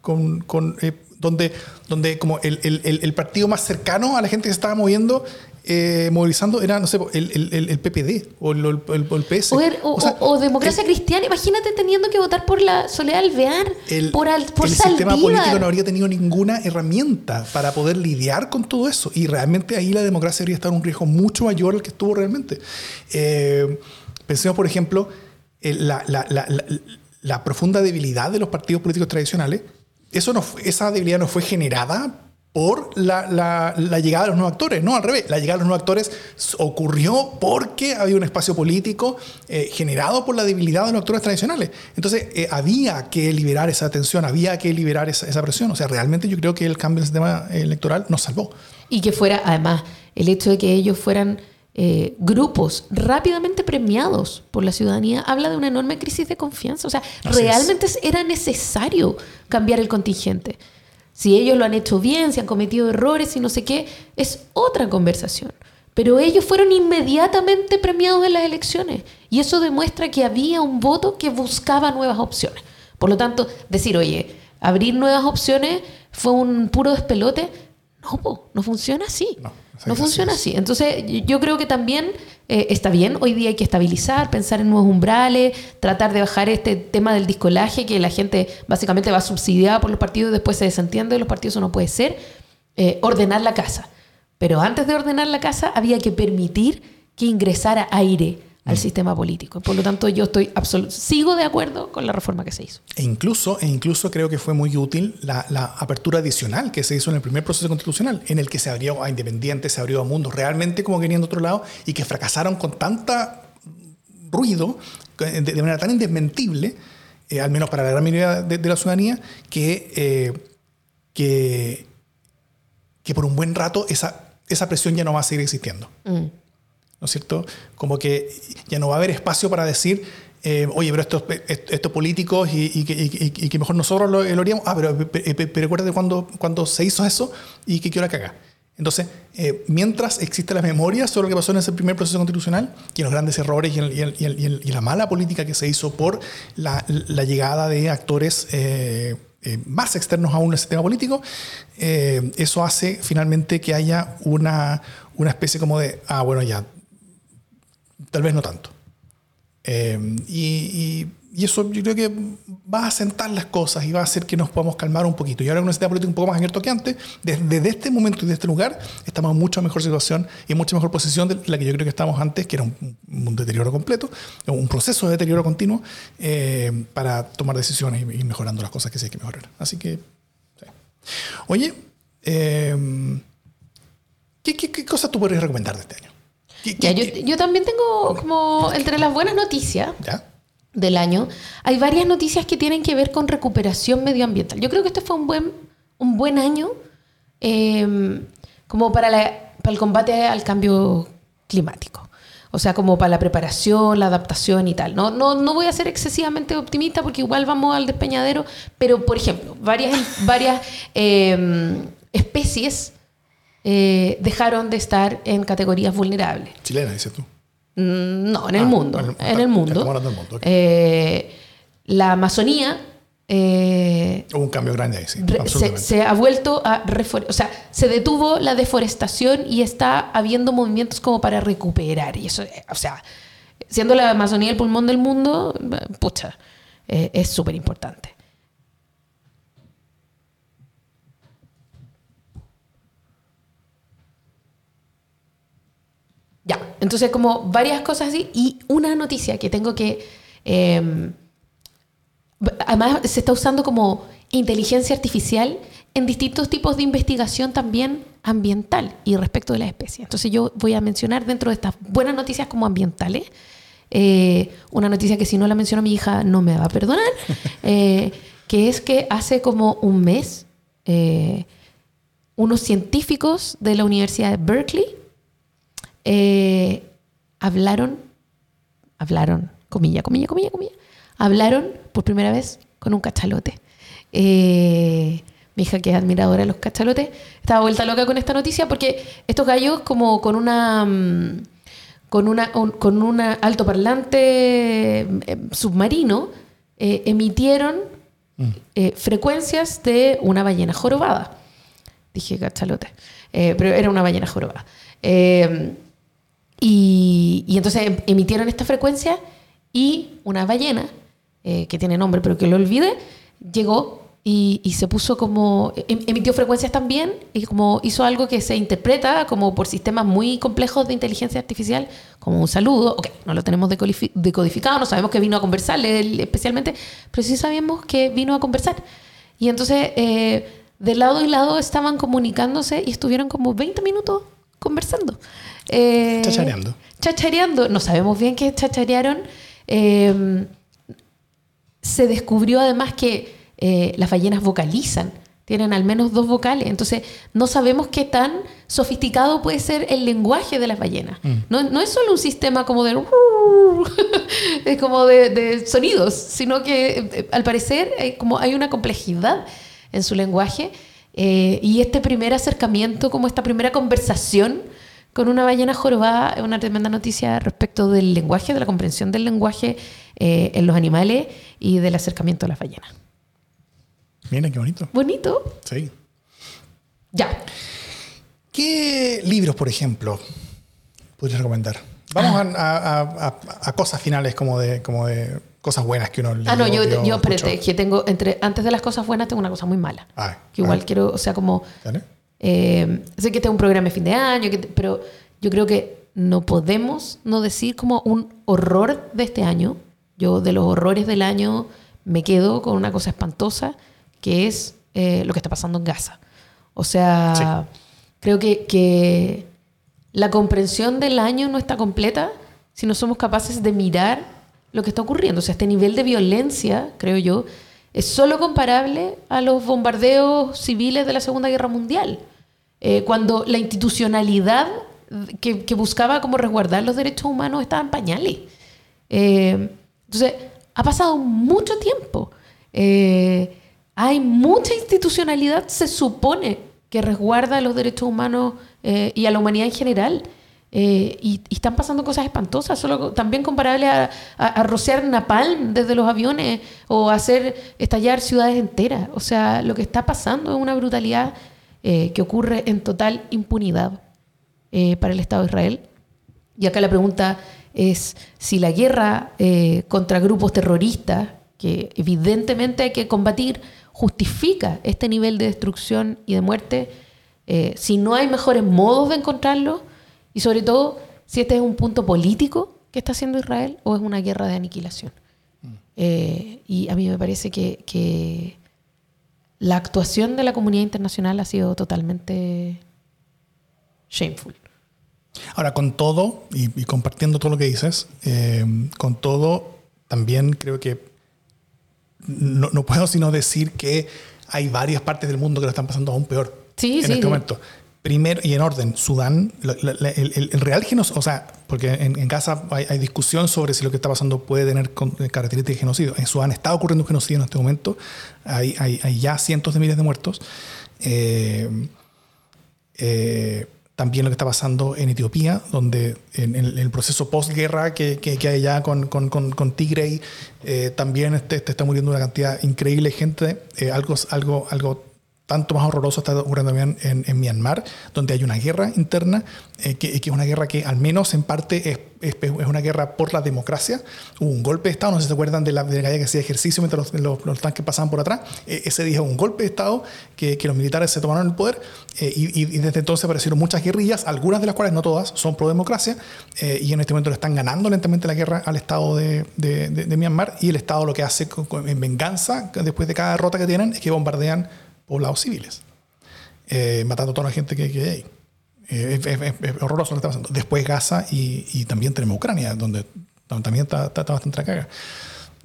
con, con eh, donde, donde como el, el, el, partido más cercano a la gente que se estaba moviendo eh, movilizando era, no sé, el, el, el PPD o el, PS. O, Democracia Cristiana. Imagínate teniendo que votar por la Soledad Alvear, por, al, por El sistema político no habría tenido ninguna herramienta para poder lidiar con todo eso. Y realmente ahí la democracia habría estado en un riesgo mucho mayor al que estuvo realmente. Eh, pensemos, por ejemplo, la, la, la, la, profunda debilidad de los partidos políticos tradicionales. Eso no, esa debilidad no fue generada por la, la, llegada de los nuevos actores, no al revés, la llegada de los nuevos actores ocurrió porque había un espacio político eh, generado por la debilidad de los actores tradicionales. Entonces eh, había que liberar esa tensión, había que liberar esa, esa, presión. O sea, realmente yo creo que el cambio del sistema electoral nos salvó. Y que fuera, además, el hecho de que ellos fueran eh, grupos rápidamente premiados por la ciudadanía habla de una enorme crisis de confianza. O sea, realmente era necesario cambiar el contingente. Si ellos lo han hecho bien, si han cometido errores y no sé qué, es otra conversación. Pero ellos fueron inmediatamente premiados en las elecciones y eso demuestra que había un voto que buscaba nuevas opciones. Por lo tanto, decir, oye, abrir nuevas opciones fue un puro despelote, no, no funciona así. No funciona así. Entonces, yo creo que también eh, está bien. Hoy día hay que estabilizar, pensar en nuevos umbrales, tratar de bajar este tema del discolaje, que la gente básicamente va subsidiada por los partidos después se desentiende de los partidos, eso no puede ser. Eh, ordenar la casa. Pero antes de ordenar la casa, había que permitir que ingresara aire al sistema político. Por lo tanto, yo estoy sigo de acuerdo con la reforma que se hizo. E incluso, e incluso creo que fue muy útil la, apertura adicional que se hizo en el primer proceso constitucional, en el que se abrió a independientes, se abrió a mundos realmente como querían de otro lado y que fracasaron con tanta ruido, de, manera tan indesmentible, eh, al menos para la gran mayoría de, la ciudadanía, que, eh, que, que por un buen rato esa, esa presión ya no va a seguir existiendo. Mm. ¿No es cierto? Como que ya no va a haber espacio para decir, eh, oye, pero estos, estos políticos y, que mejor nosotros lo, haríamos. Ah, pero, pero, acuérdate cuando, cuando se hizo eso y que quiero caga. Entonces, eh, mientras existe la memoria sobre lo que pasó en ese primer proceso constitucional, y los grandes errores y, la mala política que se hizo por la, llegada de actores eh, más externos aún al sistema político, eso hace finalmente que haya una, una especie como de, ah, bueno, ya, tal vez no tanto. Eh, y, eso yo creo que va a sentar las cosas y va a hacer que nos podamos calmar un poquito. Y ahora con una sistema político un poco más abierto que antes, desde, este momento y desde este lugar, estamos en mucha mejor situación y en mucha mejor posición de la que yo creo que estábamos antes, que era un, deterioro completo, un proceso de deterioro continuo eh, para tomar decisiones y, mejorando las cosas que sí hay que mejorar. Así que Oye, eh, ¿qué, qué, qué cosas tú podrías recomendar de este año? ¿Qué- Ya, qué- yo, también tengo como entre las buenas noticias ¿Ya? del año, hay varias noticias que tienen que ver con recuperación medioambiental. Yo creo que este fue un buen, un buen año eh, como para, la- para el combate al cambio climático. O sea, como para la preparación, la adaptación y tal. No, no, no voy a ser excesivamente optimista porque igual vamos al despeñadero, pero por ejemplo, varias, varias eh, especies eh, dejaron de estar en categorías vulnerables. Chilena, dices tú. Mm, No, en el Ah, mundo. en el- En el mundo. estamos del mundo, ok. Eh, la Amazonía eh, Hubo un cambio grande ahí, sí. re- se, se ha vuelto a. O sea, se detuvo la deforestación y está habiendo movimientos como para recuperar. Y eso, eh, o sea, siendo la Amazonía el pulmón del mundo, eh, pucha, eh, es súper importante. Ya, entonces como varias cosas así y una noticia que tengo que... eh, además se está usando como inteligencia artificial en distintos tipos de investigación también ambiental y respecto de las especies. Entonces yo voy a mencionar dentro de estas buenas noticias como ambientales, eh, una noticia que si no la menciono mi hija no me va a perdonar, eh, que es que hace como un mes eh, unos científicos de la Universidad de Berkeley eh, hablaron, hablaron, comilla, comilla, comilla, comilla, hablaron por primera vez con un cachalote. Eh, mi hija, que es admiradora de los cachalotes, estaba vuelta loca con esta noticia porque estos gallos, como con una. mm, con una un- con un altoparlante eh, submarino, eh, emitieron eh, frecuencias de una ballena jorobada. Dije cachalote, eh, pero era una ballena jorobada. Y, y entonces em- emitieron esta frecuencia y una ballena, eh, que tiene nombre pero que lo olvide, llegó y, se puso como, em- emitió frecuencias también y como hizo algo que se interpreta como por sistemas muy complejos de inteligencia artificial, como un saludo. Ok, no lo tenemos decodificado, no sabemos que vino a conversarle él especialmente, pero sí sabemos que vino a conversar. Y entonces, eh, de lado y lado estaban comunicándose y estuvieron como 20 minutos conversando. Eh, Chachareando. Chachareando. No sabemos bien qué chacharearon. Eh, se descubrió además que eh, las ballenas vocalizan. Tienen al menos dos vocales. Entonces, no sabemos qué tan sofisticado puede ser el lenguaje de las ballenas. No, no es solo un sistema como de... es como de, de sonidos, sino que eh, al parecer hay, como hay una complejidad en su lenguaje. Eh, y este primer acercamiento, como esta primera conversación con una ballena jorobada, es una tremenda noticia respecto del lenguaje, de la comprensión del lenguaje eh, en los animales y del acercamiento a las ballenas. Mira qué bonito. Bonito. Sí. Ya. ¿Qué libros, por ejemplo, podrías recomendar? Vamos a, a- a- a cosas finales como de, como de cosas buenas que uno Ah, no, yo, yo escuchó. espérate, que tengo, entre, antes de las cosas buenas, tengo una cosa muy mala. Ah, que igual ah, quiero, o sea, como, eh, sé que este es un programa de fin de año, que pero yo creo que no podemos no decir como un horror de este año. Yo de los horrores del año me quedo con una cosa espantosa, que es eh, lo que está pasando en Gaza. O sea, creo que, que la comprensión del año no está completa si no somos capaces de mirar lo que está ocurriendo. O sea, este nivel de violencia, creo yo, es solo comparable a los bombardeos civiles de la Segunda Guerra Mundial. Eh, cuando la institucionalidad que, buscaba como resguardar los derechos humanos estaba en pañales. Eh, entonces, ha pasado mucho tiempo. Eh, hay mucha institucionalidad, se supone, que resguarda los derechos humanos y a la humanidad en general. Eh, y, están pasando cosas espantosas, también comparable a rociar napalm desde los aviones o hacer estallar ciudades enteras. O sea, lo que está pasando es una brutalidad eh, que ocurre en total impunidad eh, para el Estado de Israel. Y acá la pregunta es si la guerra eh, contra grupos terroristas, que evidentemente hay que combatir, justifica este nivel de destrucción y de muerte, eh, si no hay mejores modos de encontrarlo, y sobre todo si este es un punto político que está haciendo Israel o es una guerra de aniquilación. Eh, y a mí me parece que, que la actuación de la comunidad internacional ha sido totalmente shameful. Ahora, con todo, y, y compartiendo todo lo que dices, eh, con todo, también creo que no, no puedo sino decir que hay varias partes del mundo que lo están pasando aún peor Sí, en sí, este sí. momento. Primero, y en orden, Sudán, la- la- el, el- real genocidio, o sea, porque en, en Gaza hay, hay discusión sobre si lo que está pasando puede tener eh, características de genocidio. En Sudán está ocurriendo un genocidio en este momento, hay, hay- hay ya cientos de miles de muertos. Eh, eh, también lo que está pasando en Etiopía, donde en, en el proceso postguerra que, que, que hay allá con, con, con, con Tigray, eh, también este, este está muriendo una cantidad increíble de gente. Eh, algo, algo, algo tanto más horroroso está ocurriendo también en, en Myanmar, donde hay una guerra interna, eh, que, que es una guerra que al menos en parte es, es, es una guerra por la democracia. Hubo un golpe de Estado, no sé si se acuerdan de la, de calle que hacía ejercicio mientras los, los, los tanques pasaban por atrás. Eh, ese día hubo un golpe de Estado que, que los militares se tomaron el poder eh, y, y desde entonces aparecieron muchas guerrillas, algunas de las cuales, no todas, son pro democracia eh, y en este momento le están ganando lentamente la guerra al Estado de, de, de Myanmar y el Estado lo que hace con- con- en venganza después de cada derrota que tienen es que bombardean poblados civiles, eh, matando a toda la gente que, que hay. Eh, es, horroroso lo que está pasando. Después Gaza y, también tenemos Ucrania, donde, también está bastante la caga.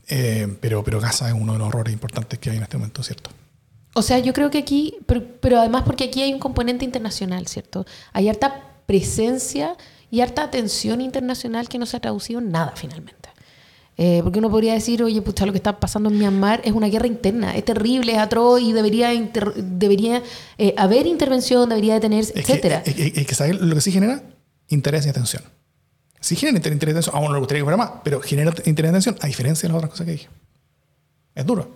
Eh, pero, pero Gaza es uno de los horrores importantes que hay en este momento, ¿cierto? O sea, yo creo que aquí, pero, pero además porque aquí hay un componente internacional, ¿cierto? Hay harta presencia y harta atención internacional que no se ha traducido en nada finalmente. Eh, porque uno podría decir, oye, pucha, lo que está pasando en Myanmar es una guerra interna, es terrible, es atroz y debería, inter- debería eh, haber intervención, debería detenerse, Es que, etcétera. es, es- que ¿sabes? lo que sí genera interés y atención. Sí genera inter- interés y atención, a uno le gustaría que fuera más, pero genera interés y atención, a diferencia de las otras cosas que dije. Es duro.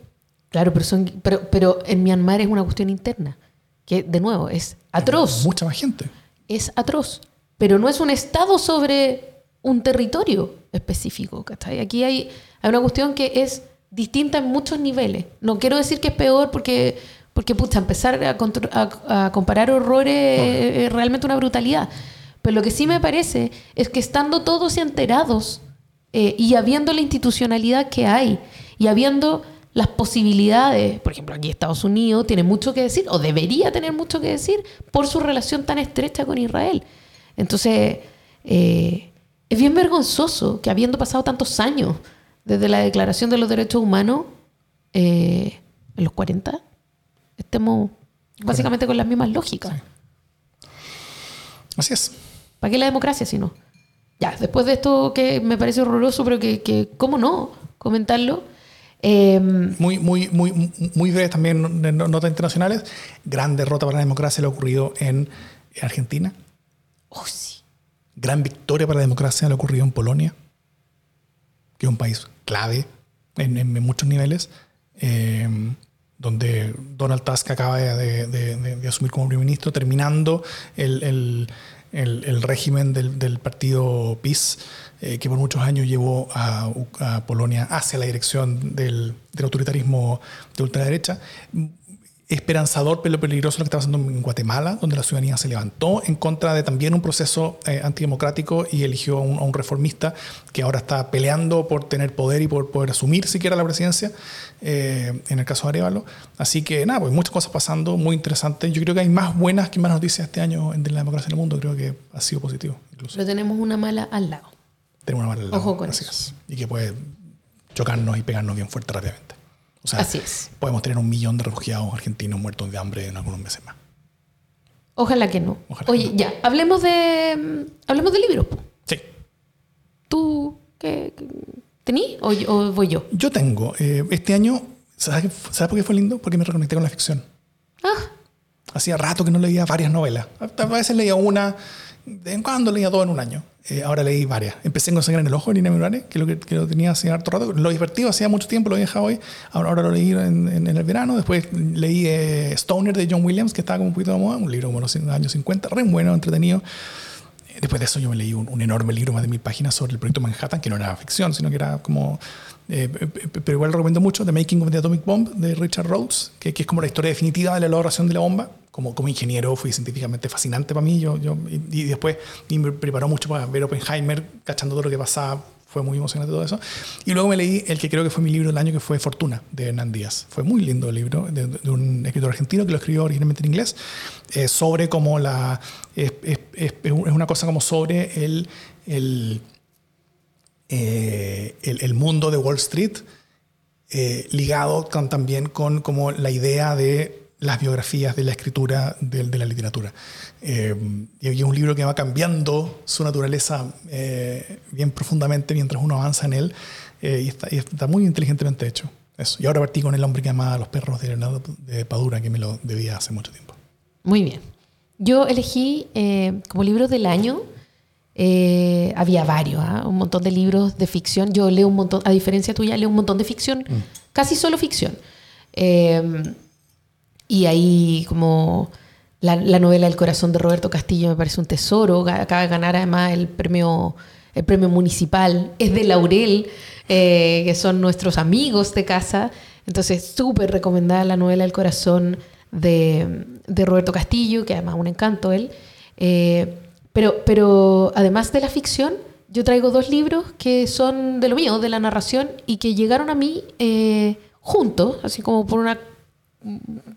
Claro, pero, son, pero, pero en Myanmar es una cuestión interna, que de nuevo es atroz. Mucha más gente. es atroz, pero no es un Estado sobre un territorio específico. ¿cachai? Aquí hay, hay una cuestión que es distinta en muchos niveles. No quiero decir que es peor porque, porque pucha, empezar a, a comparar horrores es realmente una brutalidad. Pero lo que sí me parece es que estando todos enterados eh, y habiendo la institucionalidad que hay y habiendo las posibilidades, por ejemplo, aquí Estados Unidos tiene mucho que decir, o debería tener mucho que decir, por su relación tan estrecha con Israel. Entonces, eh, es bien vergonzoso que habiendo pasado tantos años desde la Declaración de los Derechos Humanos, eh, en los 40, estemos básicamente con las mismas lógicas. Así es. ¿Para qué la democracia si no? Ya, después de esto que me parece horroroso, pero que, que ¿cómo no? Comentarlo. Eh, Muy, muy, muy, muy breves también notas internacionales. Gran derrota para la democracia ha ocurrido en Argentina. oh, sí. Gran victoria para la democracia ha ocurrido en Polonia, que es un país clave en, muchos niveles, eh, donde Donald Tusk acaba de, asumir como primer ministro, terminando el, régimen del, partido PiS, eh, que por muchos años llevó a Polonia hacia la dirección del, del autoritarismo de ultraderecha esperanzador, pero peligroso lo que está pasando en Guatemala, donde la ciudadanía se levantó en contra de también un proceso eh, antidemocrático y eligió a un, a un reformista que ahora está peleando por tener poder y por poder asumir siquiera la presidencia, eh, en el caso de Arevalo. Así que nada, pues muchas cosas pasando, muy interesantes. Yo creo que hay más buenas que malas noticias este año en la democracia en el mundo, creo que ha sido positivo. Incluso. Pero tenemos una mala al lado. Tenemos una mala al lado, Ojo con eso. es. Y que puede chocarnos y pegarnos bien fuerte rápidamente. O sea, Así es. podemos tener un millón de refugiados argentinos muertos de hambre en algunos meses más. Ojalá que no. Ojalá Oye, que no. ya, hablemos de mm, hablemos de libros. Sí. ¿Tú qué, qué- tení o, o voy yo? Yo tengo, eh, este año, ¿sabes, ¿sabes por qué fue lindo? Porque me reconecté con la ficción. Ah, Hacía rato que no leía varias novelas. A veces leía una, de vez en cuando leía dos en un año. Eh, ahora leí varias. Empecé con Sangre en el Ojo de Nina Murane, que lo, que, lo tenía hace harto rato. Lo divertido hacía mucho tiempo, lo había dejado hoy. Ahora, ahora lo leí en, en- en el verano. Después leí eh, Stoner de John Williams, que estaba como un poquito de moda. Un libro como los años 50, re bueno, entretenido. Después de eso yo me leí un, un enorme libro, más de mil páginas, sobre el proyecto Manhattan, que no era ficción, sino que era como... eh, pe- pe- pero igual recomiendo mucho, The Making of the Atomic Bomb, de Richard Rhodes, que, que es como la historia definitiva de la elaboración de la bomba. Como, como ingeniero fui científicamente fascinante para mí. Yo, yo, y, y después y me preparó mucho para ver Oppenheimer, cachando todo lo que pasaba fue muy emocionante todo eso. Y luego me leí el que creo que fue mi libro del año, que fue Fortuna, de Hernán Díaz. Fue muy lindo el libro, de, un escritor argentino que lo escribió originalmente en inglés, eh, sobre cómo la... Es, una cosa como sobre el, el, eh, el, mundo de Wall Street, eh, ligado también con como la idea de las biografías de la escritura de, la literatura. Eh, y es un libro que va cambiando su naturaleza bien profundamente mientras uno avanza en él y, está, y, está, muy inteligentemente hecho. Eso. Y ahora partí con El hombre que amaba a los perros de Leonardo de Padura, que me lo debía hace mucho tiempo. Muy bien. Yo elegí como libro del año, había varios, ¿ah? un montón de libros de ficción. Yo leo un montón, a diferencia tuya, leo un montón de ficción, mm. casi solo ficción. Y ahí como la, novela El corazón de Roberto Castillo me parece un tesoro. Acaba de ganar además el premio, el premio municipal. Es de Laurel, eh, que son nuestros amigos de casa. Entonces, súper recomendada la novela El corazón de, Roberto Castillo, que además un encanto él. Eh, pero, pero además de la ficción, yo traigo dos libros que son de lo mío, de la narración, y que llegaron a mí eh, juntos, así como por una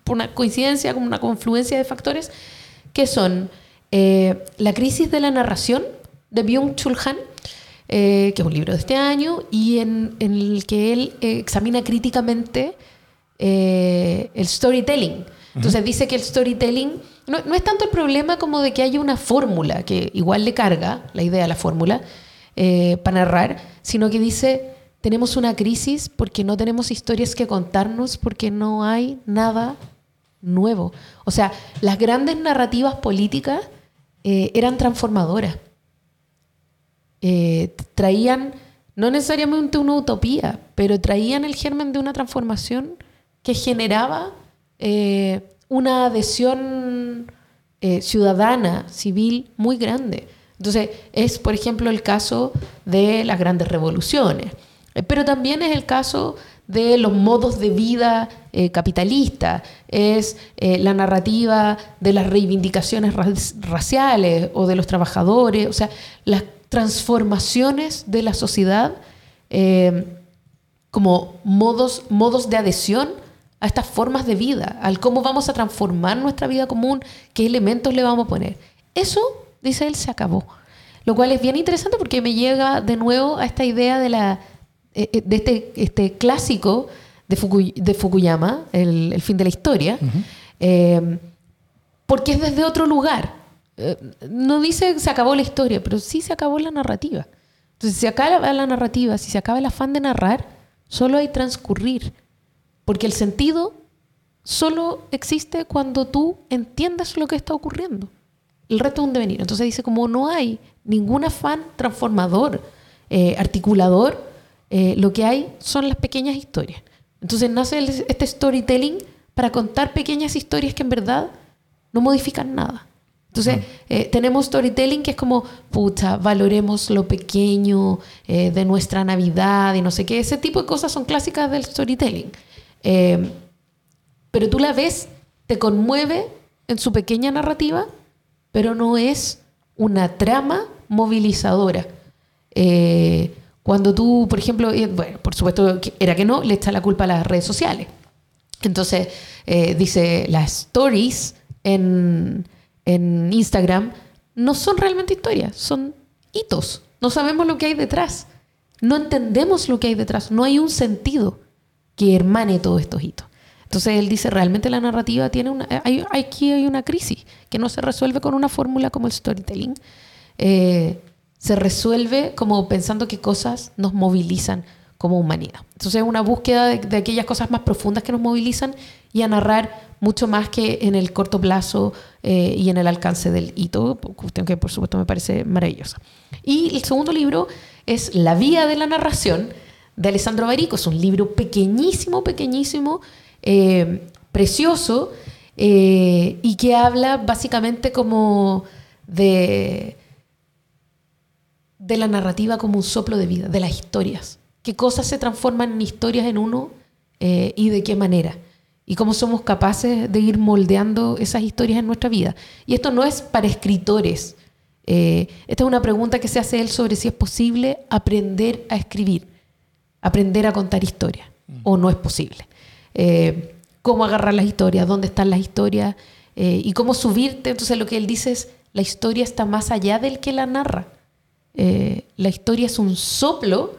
por una coincidencia, como una confluencia de factores, que son eh, La crisis de la narración de Byung-Chul Han, eh, que es un libro de este año, y en, el que él examina críticamente el storytelling. Entonces dice que el storytelling no, no, es tanto el problema como de que haya una fórmula, que igual le carga la idea de la fórmula para narrar, sino que dice tenemos una crisis porque no tenemos historias que contarnos, porque no hay nada nuevo. O sea, las grandes narrativas políticas eh, eran transformadoras. Eh, traían, no necesariamente una utopía, pero traían el germen de una transformación que generaba eh, una adhesión ciudadana, civil, muy grande. Entonces, es, por ejemplo, el caso de las grandes revoluciones. Eh, pero también es el caso de los modos de vida eh, capitalistas, es eh, la narrativa de las reivindicaciones raciales o de los trabajadores, o sea, las transformaciones de la sociedad como modos, modos de adhesión a estas formas de vida, al cómo vamos a transformar nuestra vida común, qué elementos le vamos a poner. Eso, dice él, se acabó. Lo cual es bien interesante porque me llega de nuevo a esta idea de la eh, eh, de este, este clásico de, de Fukuyama, el, fin de la historia, eh, porque es desde otro lugar. no dice se acabó la historia, pero sí se acabó la narrativa. Entonces, si se acaba la narrativa, si se acaba el afán de narrar, solo hay transcurrir. Porque el sentido solo existe cuando tú entiendes lo que está ocurriendo. El resto es un devenir. Entonces dice, como no hay ningún afán transformador, articulador, eh, lo que hay son las pequeñas historias. Entonces nace este storytelling para contar pequeñas historias que en verdad no modifican nada. Entonces, eh, tenemos storytelling que es como, puta, valoremos lo pequeño eh, de nuestra Navidad y no sé qué. Ese tipo de cosas son clásicas del storytelling. Pero tú la ves, te conmueve en su pequeña narrativa, pero no es una trama movilizadora. Cuando tú, por ejemplo, bueno, por supuesto era que no, le echa la culpa a las redes sociales. Entonces, eh, dice, las stories en, en Instagram no son realmente historias, son hitos. No sabemos lo que hay detrás. No entendemos lo que hay detrás. No hay un sentido que hermane todos estos hitos. Entonces él dice, realmente la narrativa tiene una... Hay, aquí hay una crisis que no se resuelve con una fórmula como el storytelling. Eh, se resuelve como pensando que cosas nos movilizan como humanidad. Entonces es una búsqueda de, aquellas cosas más profundas que nos movilizan y a narrar mucho más que en el corto plazo eh, y en el alcance del hito, cuestión que por supuesto me parece maravillosa. Y el segundo libro es La vía de la narración de Alessandro Barico. Es un libro pequeñísimo, pequeñísimo, eh, precioso eh, y que habla básicamente como de de la narrativa como un soplo de vida, de las historias. ¿Qué cosas se transforman en historias en uno eh, y de qué manera? Y cómo somos capaces de ir moldeando esas historias en nuestra vida. Y esto no es para escritores esta es una pregunta que se hace él sobre si es posible aprender a escribir, aprender a contar historias, o no es posible. Eh, cómo agarrar las historias, dónde están las historias eh, y cómo subirte. Entonces lo que él dice es, la historia está más allá del que la narra. la historia es un soplo,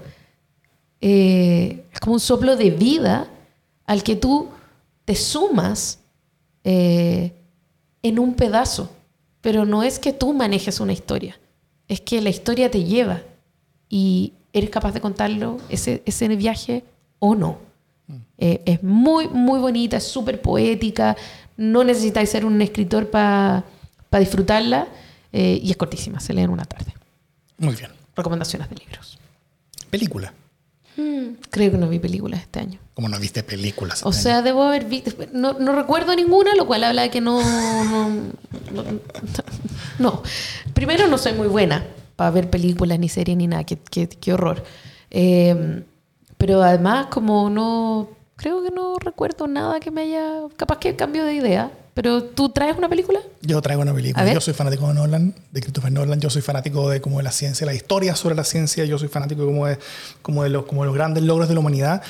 es como un soplo de vida al que tú te sumas en un pedazo. Pero no es que tú manejes una historia, es que la historia te lleva y eres capaz de contarlo, ese, ese viaje o no. Mm. Eh, es muy, muy bonita, es súper poética, no necesitáis ser un escritor para disfrutarla eh, y es cortísima, se lee en una tarde. Muy bien. Recomendaciones de libros. Película. Mm, creo que no vi películas este año. ¿Cómo no viste películas? o este sea, debo haber visto. No, no, recuerdo ninguna, lo cual habla de que no no, Primero, no soy muy buena para ver películas, ni series, ni nada. Qué, qué, horror. Em, pero además, como no. Creo que no recuerdo nada que me haya. Capaz que cambio de idea. Pero tú traes una película? Yo traigo una película. Yo soy fanático de Nolan, de Christopher Nolan. Yo soy fanático de como de la ciencia, la historia sobre la ciencia. Yo soy fanático como de, como de, los, como de los grandes logros de la humanidad.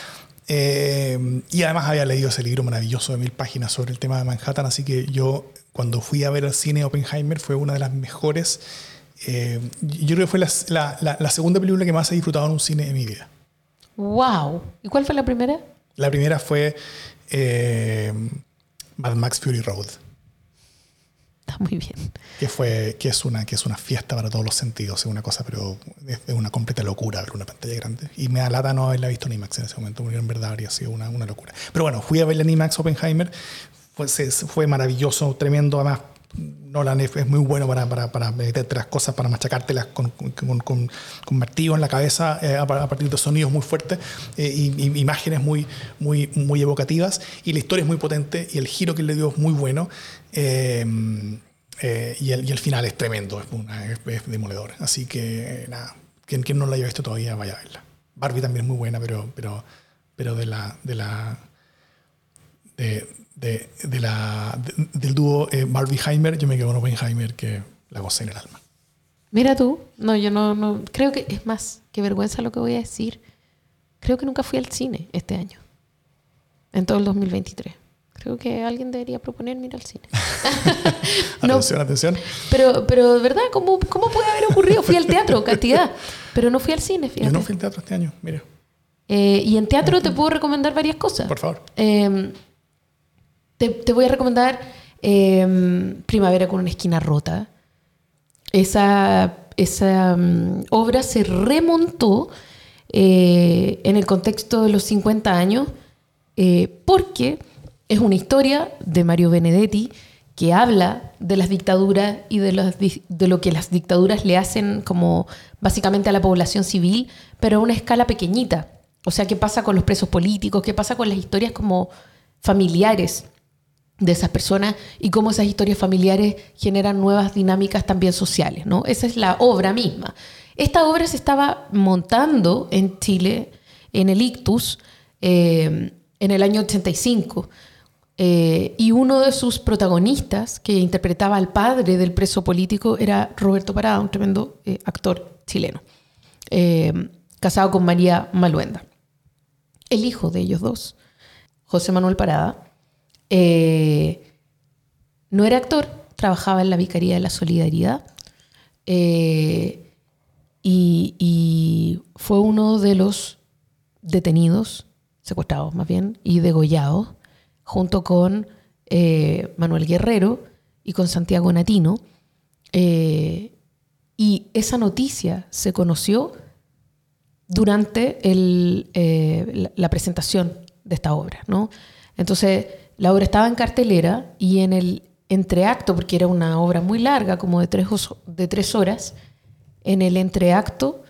Eh, y además había leído ese libro maravilloso de mil páginas sobre el tema de Manhattan. Así que yo, cuando fui a ver el cine Oppenheimer, fue una de las mejores. Eh, yo creo que fue la, la, la, segunda película que más he disfrutado en un cine en mi vida. ¡Wow! ¿Y cuál fue la primera? La primera fue. Eh, Mad Max Fury Road. Está muy bien. Que, fue, que, es una, que es una fiesta para todos los sentidos, es una cosa, pero es, una completa locura ver una pantalla grande. Y me da lata no haberla visto en IMAX en ese momento, porque en verdad habría sido una, una locura. Pero bueno, fui a verla en IMAX Oppenheimer, fue, fue maravilloso, tremendo, además Nolan es, muy bueno para, para, para, meterte las cosas, para machacártelas con, con, con, con martillo en la cabeza eh, a, partir de sonidos muy fuertes eh, y, imágenes muy, muy, muy evocativas. Y la historia es muy potente y el giro que le dio es muy bueno. Eh, y, el, y, el, final es tremendo, es, demoledor. Así que nada, quien, quien, no la haya visto todavía, vaya a verla. Barbie también es muy buena, pero, pero, pero de la. De la de, de la, del dúo eh, Barbie-Heimer, yo me quedo con Oppenheimer que la gocé en el alma. Mira tú, no, yo no, no, creo que es más, qué vergüenza lo que voy a decir. Creo que nunca fui al cine este año, en todo el 2023. Creo que alguien debería proponerme ir al cine. atención, atención. Pero, pero de verdad, ¿cómo, ¿cómo puede haber ocurrido? Fui al teatro, cantidad, pero no fui al cine, fíjate. Yo no fui al teatro este año, mira. Eh, y en teatro te puedo recomendar varias cosas. Por favor. Eh, te, voy a recomendar em, Primavera con una esquina rota. Esa, esa mm, obra se remontó eh, en el contexto de los 50 años eh, porque es una historia de Mario Benedetti que habla de las dictaduras y de, de lo que las dictaduras le hacen como básicamente a la población civil, pero a una escala pequeñita. O sea, qué pasa con los presos políticos, qué pasa con las historias como familiares de esas personas y cómo esas historias familiares generan nuevas dinámicas también sociales. ¿no? Esa es la obra misma. Esta obra se estaba montando en Chile, en el Ictus, eh, en el año 85. Eh, y uno de sus protagonistas, que interpretaba al padre del preso político, era Roberto Parada, un tremendo eh, actor chileno, casado con María Maluenda. El hijo de ellos dos, José Manuel Parada, eh, no era actor, trabajaba en la Vicaría de la Solidaridad eh, y, fue uno de los detenidos, secuestrados más bien, y degollados, junto con eh, Manuel Guerrero y con Santiago Natino. y esa noticia se conoció durante la presentación de esta obra. ¿no? Entonces, la obra estaba en cartelera y en el entreacto, porque era una obra muy larga, como de tres, de tres horas, en el entreacto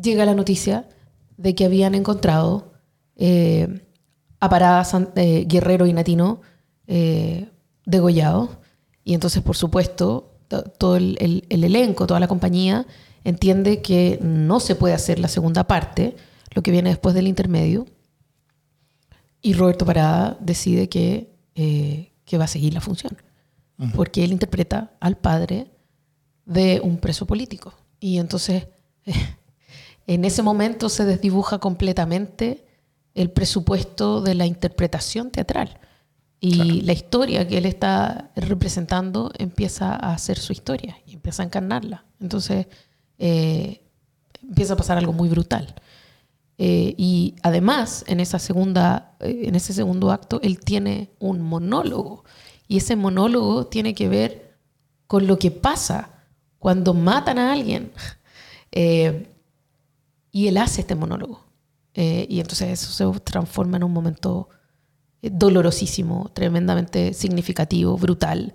llega la noticia de que habían encontrado eh, a Parada eh, Guerrero y Natino eh, degollados. Y entonces, por supuesto, todo el, el, elenco, toda la compañía entiende que no se puede hacer la segunda parte, lo que viene después del intermedio, y Roberto Parada decide que, eh, que va a seguir la función, porque él interpreta al padre de un preso político. Y entonces, en ese momento se desdibuja completamente el presupuesto de la interpretación teatral. Y la historia que él está representando empieza a hacer su historia y empieza a encarnarla. Entonces eh, empieza a pasar algo muy brutal. Eh, y además, en, esa segunda, eh, en ese segundo acto, él tiene un monólogo. Y ese monólogo tiene que ver con lo que pasa cuando matan a alguien. y él hace este monólogo. y entonces eso se transforma en un momento dolorosísimo, tremendamente significativo, brutal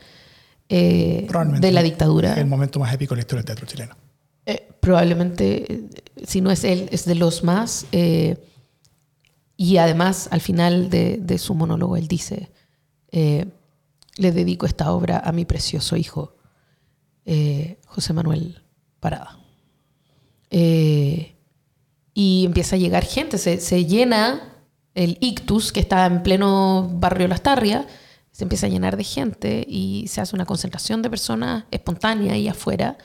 eh, de la dictadura. El momento más épico de la historia del teatro chileno. Eh, probablemente, eh, si no es él, es de los más. y además, al final de, su monólogo, él dice, le dedico esta obra a mi precioso hijo, José Manuel Parada. y empieza a llegar gente, se, se llena el ictus, que está en pleno barrio Las Tarrias, se empieza a llenar de gente y se hace una concentración de personas espontánea ahí afuera.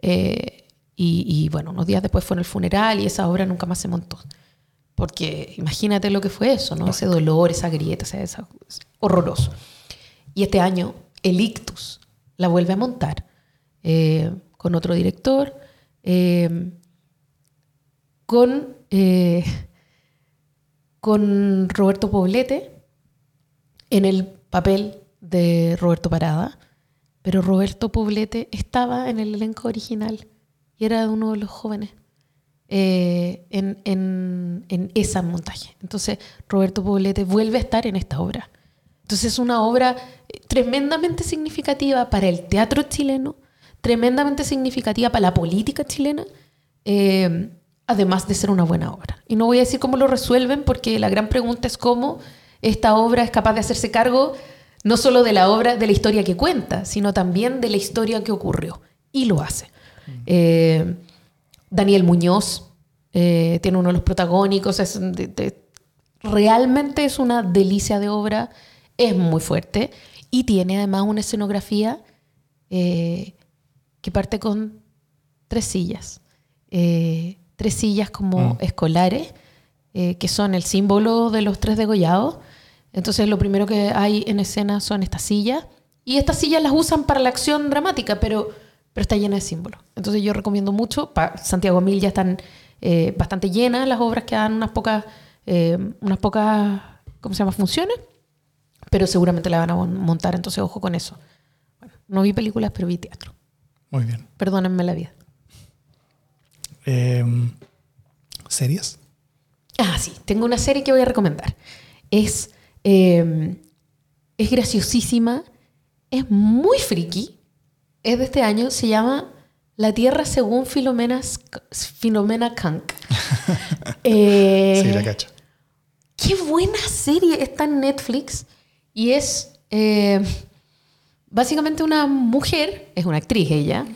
Eh, y, bueno, unos días después fue en el funeral y esa obra nunca más se montó. Porque imagínate lo que fue eso, ¿no? Ese dolor, esa grieta, ese, horroroso. Y este año el ictus la vuelve a montar eh, con otro director, eh, con con Roberto Poblete en el papel de Roberto Parada, pero Roberto Poblete estaba en el elenco original era uno de los jóvenes eh, en, en, en ese montaje. Entonces Roberto Poblete vuelve a estar en esta obra. Entonces es una obra tremendamente significativa para el teatro chileno, tremendamente significativa para la política chilena. Eh, además de ser una buena obra. Y no voy a decir cómo lo resuelven, porque la gran pregunta es cómo esta obra es capaz de hacerse cargo no solo de la obra, de la historia que cuenta, sino también de la historia que ocurrió. Y lo hace. Eh, Daniel Muñoz eh, tiene uno de los protagónicos, es realmente es una delicia de obra, es muy fuerte y tiene además una escenografía eh, que parte con tres sillas tres sillas como mm. escolares, que son el símbolo de los tres degollados. Entonces lo primero que hay en escena son estas sillas. Y estas sillas las usan para la acción dramática, pero, pero está llena de símbolos. Entonces yo recomiendo mucho. Para Santiago Mil ya están eh, bastante llenas las obras que dan unas pocas, eh, unas pocas, ¿cómo se llama? Funciones. Pero seguramente la van a montar, entonces ojo con eso. Bueno, no vi películas, pero vi teatro. Muy bien. Perdónenme la vida. Em, ¿Series? Ah, sí, tengo una serie que voy a recomendar. Es, em, es graciosísima, es muy friki, es de este año, se llama La Tierra según Filomena, Filomena Kank. eh, sí, la cacho. Qué buena serie, está en Netflix y es eh, básicamente una mujer, es una actriz ella,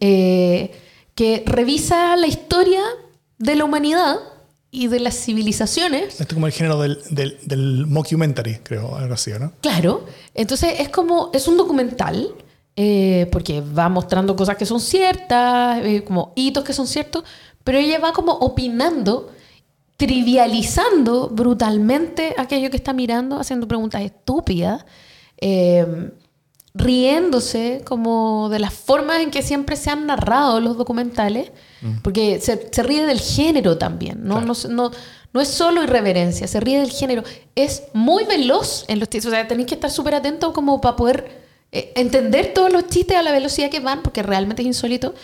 eh, que revisa la historia de la humanidad y de las civilizaciones. Esto es como el género del, del, mockumentary, creo, algo así, ¿no? Claro. Entonces es como, es un documental, eh, porque va mostrando cosas que son ciertas, eh, como hitos que son ciertos, pero ella va como opinando, trivializando brutalmente aquello que está mirando, haciendo preguntas estúpidas. Eh, riéndose como de las formas en que siempre se han narrado los documentales, mm. porque se, se, ríe del género también, ¿no? No, no, no, es solo irreverencia, se ríe del género. Es muy veloz en los o sea, tenéis que estar súper atentos como para poder eh, entender todos los chistes a la velocidad que van, porque realmente es insólito.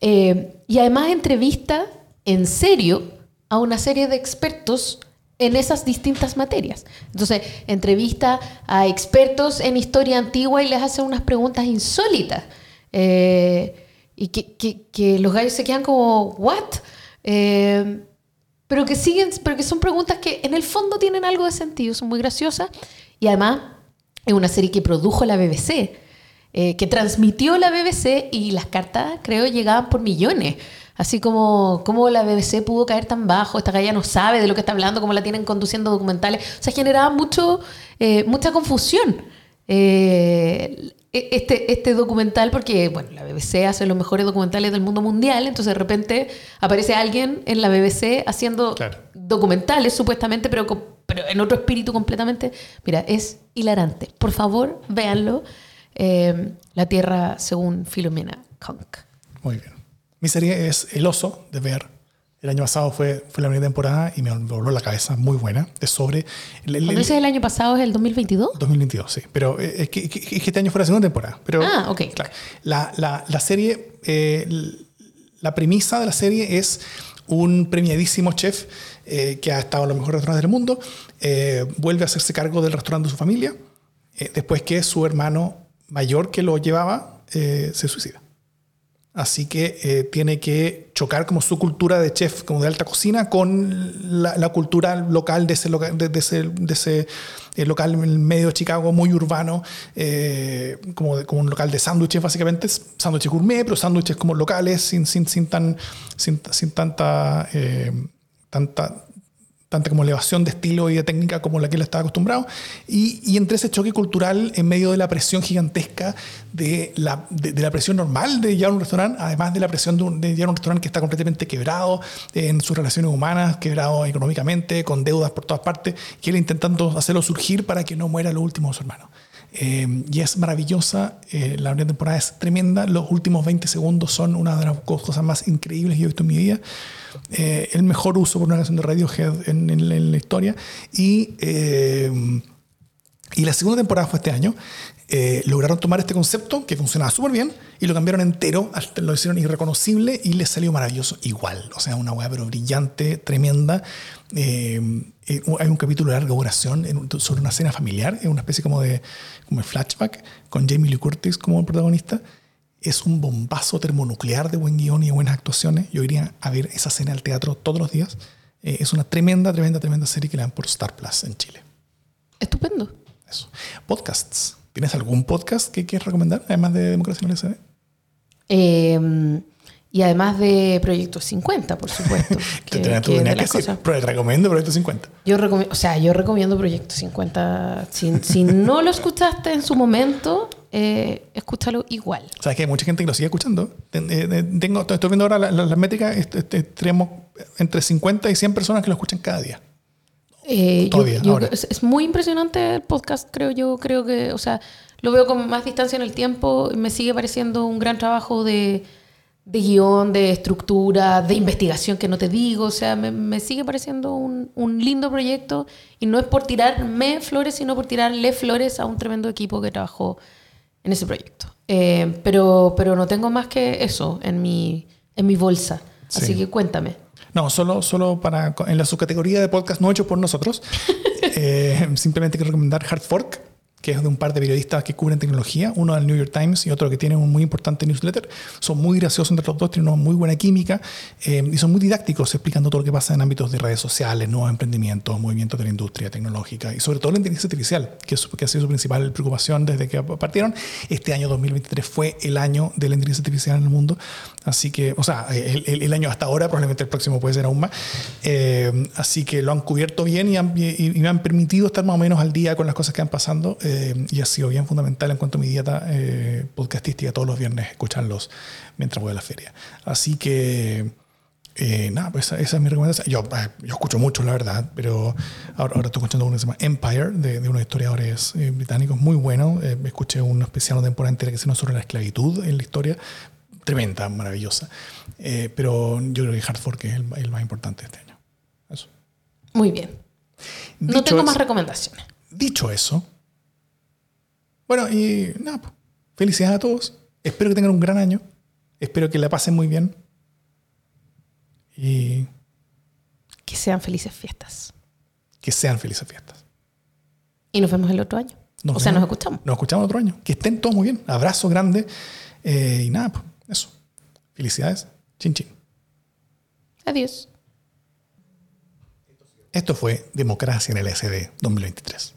Eh, y además entrevista en serio a una serie de expertos en esas distintas materias. Entonces, entrevista a expertos en historia antigua y les hace unas preguntas insólitas. Eh, y que, los gallos se quedan como, ¿what? Pero que siguen, pero que son preguntas que en el fondo tienen algo de sentido, son muy graciosas. Y además, es una serie que produjo la BBC, eh, que transmitió la BBC y las cartas, creo, llegaban por millones. Así como, como la BBC pudo caer tan bajo, esta galla no sabe de lo que está hablando, cómo la tienen conduciendo documentales. O sea, generaba mucho, eh, mucha confusión. Eh, este, este documental, porque bueno, la BBC hace los mejores documentales del mundo mundial, entonces de repente aparece alguien en la BBC haciendo Claro. documentales supuestamente, pero, pero en otro espíritu completamente. Mira, es hilarante. Por favor, véanlo. Eh, la Tierra según Filomena Conk. Muy bien. Mi serie es El Oso de Ver. El año pasado fue, fue la primera temporada y me voló la cabeza. Muy buena. Es sobre el, el- Cuando dices el año pasado es el 2022. 2022, sí. Pero eh, es que, es que este año fue la segunda temporada. Pero, Ah, ok. Claro. La, la- la serie, eh, la premisa de la serie es un premiadísimo chef eh, que ha estado en los mejores restaurantes del mundo, eh, vuelve a hacerse cargo del restaurante de su familia, eh, después que su hermano mayor que lo llevaba eh, se suicida. Así que eh, tiene que chocar como su cultura de chef, como de alta cocina, con la, la cultura local de ese, loca- de, de ese, de ese, eh, local en el medio de Chicago, muy urbano, como, como un local de sándwiches básicamente, sándwiches gourmet, pero sándwiches como locales, sin, sin, sin, tan, sin, sin tanta, tanta, tanta como elevación de estilo y de técnica como la que él estaba acostumbrado. Y, y entre ese choque cultural, en medio de la presión gigantesca de la, de, de la presión normal de llevar un restaurante, además de la presión de, un- de llevar un restaurante que está completamente quebrado eh, en sus relaciones humanas, quebrado económicamente, con deudas por todas partes, y él intentando hacerlo surgir para que no muera lo último de su hermano. Eh, y es maravillosa, eh, la primera temporada es tremenda, los últimos 20 segundos son una de las cosas más increíbles que he visto en mi vida. Eh, el mejor uso por una canción de Radiohead en, la historia. Y, eh, y la segunda temporada fue este año. Eh, lograron tomar este concepto que funcionaba súper bien y lo cambiaron entero, hasta lo hicieron irreconocible y les salió maravilloso igual. O sea, una weá pero brillante, tremenda. Hay un capítulo de larga duración sobre una cena familiar, es una especie como de, como flashback con Jamie Lee Curtis como protagonista. Es un bombazo termonuclear de buen guion y de buenas actuaciones. Yo iría a ver esa cena al teatro todos los días. Eh, es una tremenda, tremenda, tremenda serie que la dan por Star Plus en Chile. Estupendo. Eso. Podcasts. ¿Tienes algún podcast que quieres recomendar, además de Democracia en el SD? Eh, y además de Proyecto 50, por supuesto. Que, que- que de las cosas- pero recomiendo Proyecto 50. Yo recomiendo, o sea, yo recomiendo Proyecto 50. Si, si no lo escuchaste en su momento, eh, escúchalo igual. Sabes que hay mucha gente que lo sigue escuchando. Eh, eh, Tengo, estoy viendo ahora la- la- las métricas, este- tenemos entre 50 y 100 personas que lo escuchan cada día. Eh, Todavía, yo- es, es muy impresionante el podcast, creo yo. Creo que, o sea, lo veo con más distancia en el tiempo. y Me sigue pareciendo un gran trabajo de, de guion, de estructura, de investigación que no te digo. O sea, me, me sigue pareciendo un, un lindo proyecto. Y no es por tirarme flores, sino por tirarle flores a un tremendo equipo que trabajó en ese proyecto. Eh, pero, pero no tengo más que eso en mi, en mi bolsa. Sí. Así que cuéntame. No, solo, solo para en la subcategoría de podcast no hecho por nosotros. eh, simplemente quiero recomendar Hard Fork, que es de un par de periodistas que cubren tecnología, uno del New York Times y otro que tiene un muy importante newsletter. Son muy graciosos entre los dos, tienen una muy buena química eh, y son muy didácticos explicando todo lo que pasa en ámbitos de redes sociales, nuevos emprendimientos, movimientos de la industria tecnológica y sobre todo la inteligencia artificial, que, es, que ha sido su principal preocupación desde que partieron. Este año 2023 fue el año de la inteligencia artificial en el mundo, así que, o sea, el, el- el año hasta ahora, probablemente el próximo puede ser aún más. Eh, así que lo han cubierto bien y, han- y- y me han permitido estar más o menos al día con las cosas que van pasando eh, y ha sido bien fundamental en cuanto a mi dieta eh, podcastística todos los viernes, escucharlos mientras voy a la feria. Así que... Eh, nada, pues esa, esa es mi recomendación. Yo, eh, yo escucho mucho, la verdad, pero ahora, ahora estoy escuchando uno que se llama Empire, de, de unos historiadores eh, británicos, muy bueno. Escuché un especial una temporada entera que se nos sobre la esclavitud en la historia, tremenda, maravillosa. Eh, pero yo creo que Hartford que es el, el más importante de este año. Eso. Muy bien. No tengo eso- más recomendaciones. Dicho eso, bueno, y nada, pues, felicidades a todos. Espero que tengan un gran año. Espero que la pasen muy bien. Y Que sean felices fiestas. que sean felices fiestas. Y nos vemos el otro año. Nos o sea, nos escuchamos. Nos escuchamos otro año. Que estén todos muy bien. Abrazo grande. Eh, y nada, pues, eso. Felicidades. Chin chin. Adiós. Esto fue Democracia en el SD 2023.